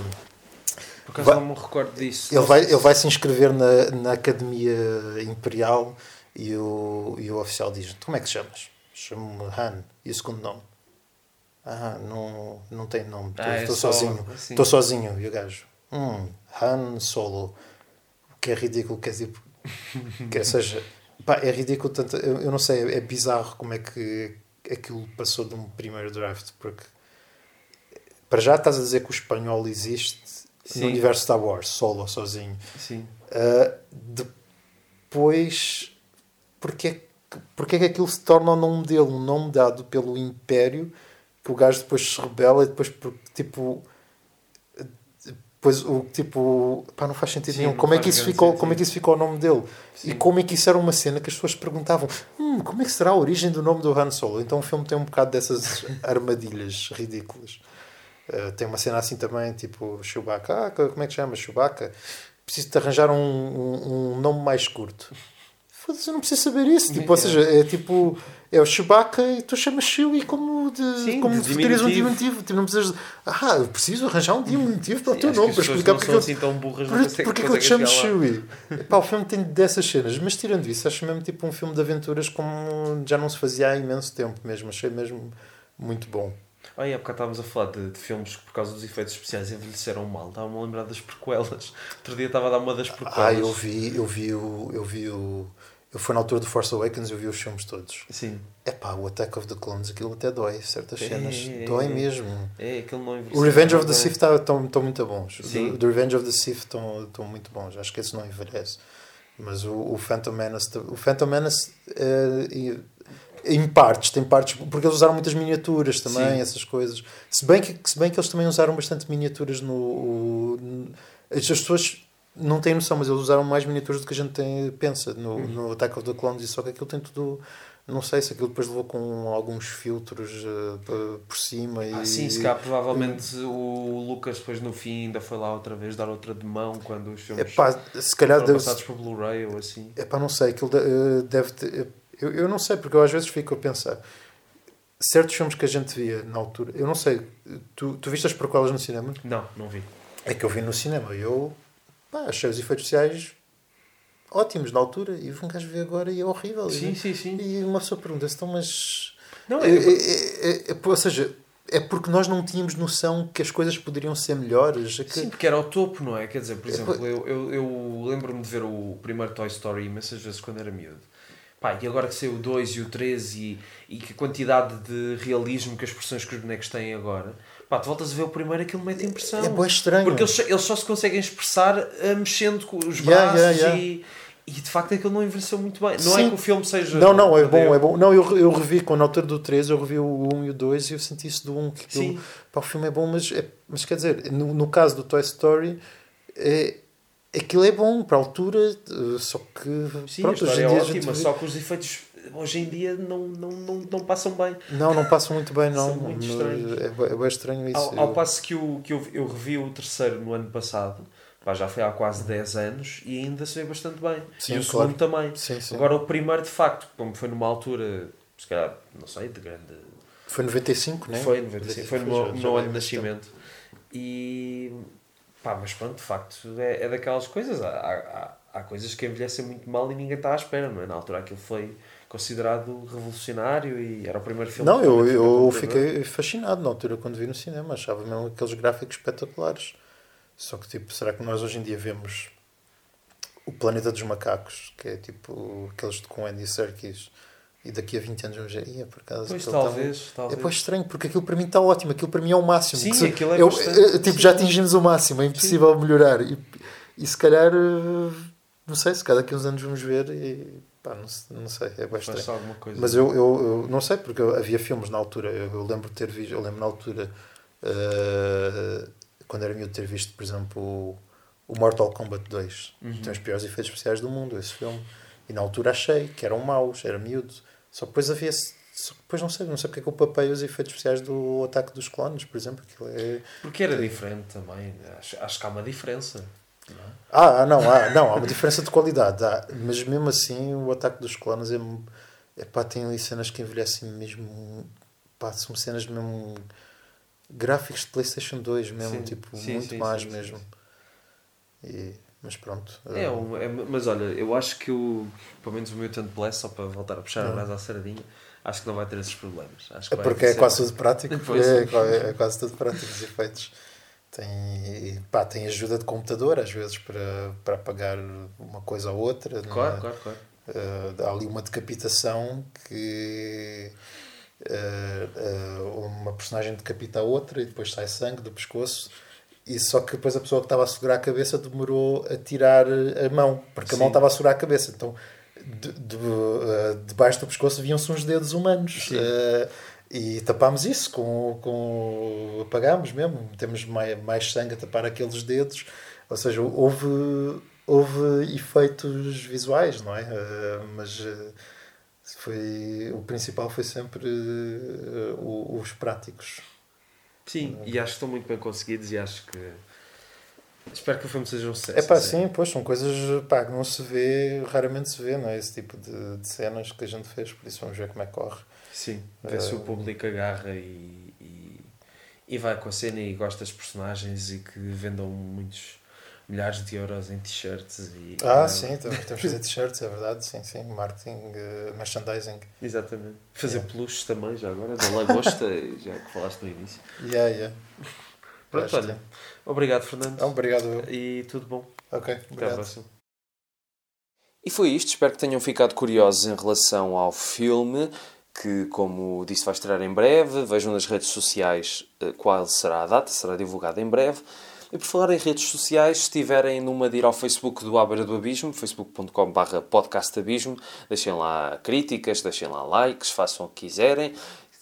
por acaso vai, não me recordo disso. Ele vai, ele vai se inscrever na, na Academia Imperial e o, e o oficial diz: Como é que chamas? Chamo-me Han. E o segundo nome? Ah, não, não tem nome. Ah, estou é sozinho. Assim. Estou sozinho. E o gajo: Hum, Han Solo. O que é ridículo, quer dizer. que, ou seja, pá, é ridículo. Tanto, eu, eu não sei, é, é bizarro como é que aquilo passou de um primeiro draft. Porque para já estás a dizer que o espanhol existe Sim. no universo Star Wars, solo, sozinho. Sim. Uh, depois, porque é, porque é que aquilo se torna um nome dele, um nome dado pelo Império, que o gajo depois se rebela e depois, tipo. Depois o tipo. Pá, não faz sentido Sim, nenhum. Como é, que isso ficou, como é que isso ficou o nome dele? Sim. E como é que isso era uma cena que as pessoas perguntavam: hum, como é que será a origem do nome do Han Solo? Então o filme tem um bocado dessas <laughs> armadilhas ridículas. Uh, tem uma cena assim também, tipo Chewbacca. Ah, como é que chama? Chewbacca. Preciso de arranjar um, um, um nome mais curto. Foda-se, eu não preciso saber isso. Tipo, ou seja, é tipo. É o Chewbacca e tu chamas Chewie como de, Sim, como de terias um diminutivo. Tipo, não precisas. Ah, eu preciso arranjar um diminutivo para o teu nome para explicar porque. Não assim tão burras, porque, porque é que eu te chamo Chewie. Pá, o filme tem dessas cenas, mas tirando isso, acho mesmo tipo um filme de aventuras como já não se fazia há imenso tempo mesmo. Achei mesmo muito bom. Ah, e há bocado estávamos a falar de, de, filmes que por causa dos efeitos especiais envelheceram mal. Estava-me a lembrar das prequelas. Outro dia estava a dar uma das prequelas. Ah, eu vi, eu vi o. Eu vi o Eu fui na altura do Force Awakens e eu vi os filmes todos. Sim. É pá, o Attack of the Clones, aquilo até dói, certas É, cenas. é, dói é. mesmo. É, aquele não envelheceu O Revenge of the. Sith estão muito bons. Sim. O The Revenge of the Sith estão muito bons. Acho que esse não envelhece. Mas o, o Phantom Menace. O Phantom Menace é, e- em partes, tem partes. Porque eles usaram muitas miniaturas também, Sim. essas coisas. Se bem, que, se bem que eles também usaram bastante miniaturas no. o- as pessoas não têm noção, mas eles usaram mais miniaturas do que a gente tem, pensa no, Uhum. no Attack of the Clones. E só que aquilo tem tudo. Não sei se aquilo depois levou com alguns filtros eh, por- cima. E, Ah, sim, se calhar provavelmente o Lucas depois no fim ainda foi lá outra vez dar outra de mão quando os filmes Epá, se calhar foram deve, passados por Blu-ray ou assim. Epá, não sei, aquilo eh, deve ter. Eu, eu não sei, porque eu às vezes fico a pensar. Certos filmes que a gente via na altura, eu não sei, tu, tu viste as prequelas no cinema? Não, não vi. É que eu vi no cinema eu pá, achei os efeitos sociais ótimos na altura e um gajo vê agora e é horrível. Sim, e, sim, sim. e uma pessoa pergunta-se, então, mas. Não, É, é, é- é- é- ou seja, é porque nós não tínhamos noção que as coisas poderiam ser melhores. é que- Sim, porque era ao topo, não é? Quer dizer, por É, exemplo, eu, eu, eu lembro-me de ver o primeiro Toy Story imensas vezes quando era miúdo. Pá, e agora que saiu o 2 e o 3 e, e que quantidade de realismo que as expressões que os bonecos têm agora, pá, tu voltas a ver o primeiro aquilo mete impressão. É bem estranho. Porque eles, só- eles só se conseguem expressar ah, mexendo com os braços yeah, yeah. E, e de facto aquilo não envelheceu muito bem. Não Sim. é que o filme seja. Não, não, é bom, é bom. Não, eu, eu revi, quando na altura do 3, eu revi o 1 e o 2 e eu senti isso do 1. Que Sim. pá, o filme é bom, mas, é, mas quer dizer, no, no caso do Toy Story, é, aquilo é bom para a altura, eh, só que. Sim, pronto, a história é a ótima, só que os efeitos hoje em dia não, não, não, não passam bem. Não, não passam muito bem, não. São muito estranhos. É, bem- é bem estranho isso. Ao, ao passo que, o, que eu, eu revi o terceiro no ano passado, pá, já foi há quase 10 anos e ainda se vê bastante bem. Sim, e o claro. segundo também. Sim, sim. Agora o primeiro, de facto, como foi numa altura, se calhar, não sei, de grande. Foi 95, não é? Foi, 95, foi no meu, já- no já vai ano de nascimento. E. pá, mas pronto, de facto, é, é daquelas coisas. Há, há, há coisas que envelhecem muito mal e ninguém está à espera, não é? Na altura aquilo foi considerado revolucionário e era o primeiro filme Não, eu, eu fiquei fascinado na altura quando vi no cinema. Achava mesmo aqueles gráficos espetaculares. Só que, tipo, será que nós hoje em dia vemos o Planeta dos Macacos, que é tipo aqueles com Andy Serkis, e daqui a 20 anos vamos dizer, ia por acaso. Pois, aquilo tá- talvez, É talvez. pois estranho, porque aquilo para mim está ótimo, aquilo para mim é o máximo. Sim, se- aquilo é eu- bastante- eh, Tipo, sim. já atingimos o máximo, é impossível melhorar. E, e se calhar, eh, não sei, se calhar daqui a uns anos vamos ver e pá, não, não sei, é estranho. Coisa. Mas eu, eu, eu não sei, porque havia filmes na altura, eu, eu lembro de ter visto, eu lembro na altura, eh, quando era miúdo, ter visto, por exemplo, o, o Mortal Kombat 2. Uhum. Tem os piores efeitos especiais do mundo, esse filme. E na altura achei que eram maus, era miúdo. Só que depois havia. Depois não sei, não sei porque é que eu papei os efeitos especiais do Ataque dos Clones, por exemplo. Aquilo é... Porque era diferente também. Acho, acho que há uma diferença. É? Ah, ah, não, há, não, há uma diferença de qualidade, há, mas mesmo assim o Ataque dos Clones é, é pá, tem ali cenas que envelhecem mesmo, pá, são cenas mesmo gráficos de Playstation 2 mesmo, Sim, tipo, sim, muito sim, mais mesmo. E, mas pronto. É, ah, um- é- mas olha, eu acho que o, pelo menos o Mutant Blast, só para voltar a puxar Não. brasa à sardinha, acho que não vai ter esses problemas. Acho que é porque é quase tudo prático, <laughs> é, é, é quase tudo prático os efeitos. Tem, pá, tem ajuda de computador às vezes para, para apagar uma coisa ou outra. não Claro, é? claro, claro. Uh, há ali uma decapitação que uh, uh, uma personagem decapita a outra e depois sai sangue do pescoço e só que depois a pessoa que estava a segurar a cabeça demorou a tirar a mão porque a mão Sim. estava a segurar a cabeça então de, de, debaixo do pescoço viam-se uns dedos humanos Sim. E tapámos isso com, com apagámos mesmo temos mais, mais sangue a tapar aqueles dedos ou seja, houve houve efeitos visuais, não é? Uh, mas uh, foi, o principal foi sempre o- os práticos. Sim, e acho que estão muito bem conseguidos e acho que. Espero que o filme seja um sucesso. É pá, assim. sim, pois são coisas pá, que não se vê, raramente se vê, não é? Esse tipo de, de cenas que a gente fez, por isso vamos ver como é que corre. Sim, ver se o público agarra e, e, e vai com a cena e gosta das personagens e que vendam muitos milhares de euros em t-shirts. E, Ah, e- sim, temos temos que fazer t-shirts, é verdade, sim, sim, marketing, uh, merchandising. Exatamente. Fazer Yeah. peluches também, já agora, da lagosta, <laughs> já que falaste no início. Yeah, yeah. Pronto, Acho que olha. Obrigado, Fernando. Ah, obrigado, eu. E tudo bom. Ok, Até à obrigado. próxima. E foi isto, espero que tenham ficado curiosos em relação ao filme, que, como disse, vai estrear em breve. Vejam nas redes sociais eh, qual será a data, será divulgada em breve. E por falar em redes sociais, se estiverem numa de ir ao Facebook do Abra do Abismo, facebook.com.br podcastabismo, deixem lá críticas, deixem lá likes, façam o que quiserem,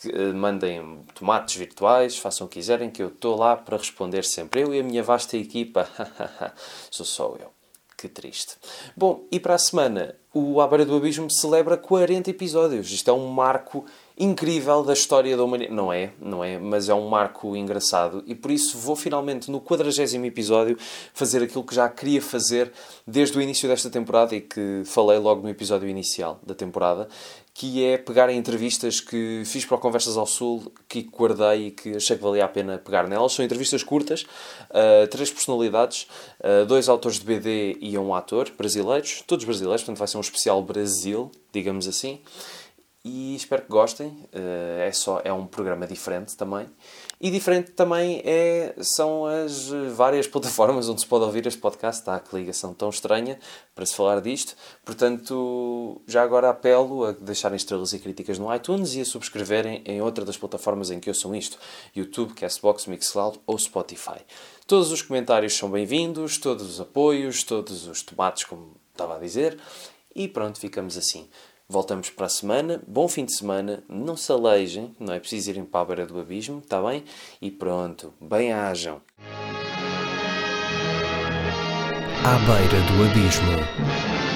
eh, mandem tomates virtuais, façam o que quiserem, que eu estou lá para responder sempre. Eu e a minha vasta equipa, <laughs> sou só eu. Que triste. Bom, e para a semana, o À Beira do Abismo celebra 40 episódios. Isto é um marco incrível da história da humanidade. Não é, não é, mas é um marco engraçado. E por isso vou finalmente, no 40 episódio, fazer aquilo que já queria fazer desde o início desta temporada e que falei logo no episódio inicial da temporada, que é pegar em entrevistas que fiz para o Conversas ao Sul, que guardei e que achei que valia a pena pegar nelas. São entrevistas curtas, uh, três personalidades, uh, dois autores de BD e um ator, brasileiros, todos brasileiros, portanto vai ser um especial Brasil, digamos assim. E espero que gostem. Uh, é, só, é um programa diferente também. E diferente também é, são as várias <laughs> plataformas onde se pode ouvir este podcast. Está que ligação tão estranha para se falar disto. Portanto, já agora apelo a deixarem estrelas e críticas no iTunes e a subscreverem em outra das plataformas em que ouçam isto: YouTube, Castbox, Mixcloud ou Spotify. Todos os comentários são bem-vindos, todos os apoios, todos os tomates, como estava a dizer. E pronto, ficamos assim. Voltamos para a semana. Bom fim de semana. Não se alejem, não é preciso irem para a beira do abismo, está bem? E pronto, bem-ajam. À beira do abismo.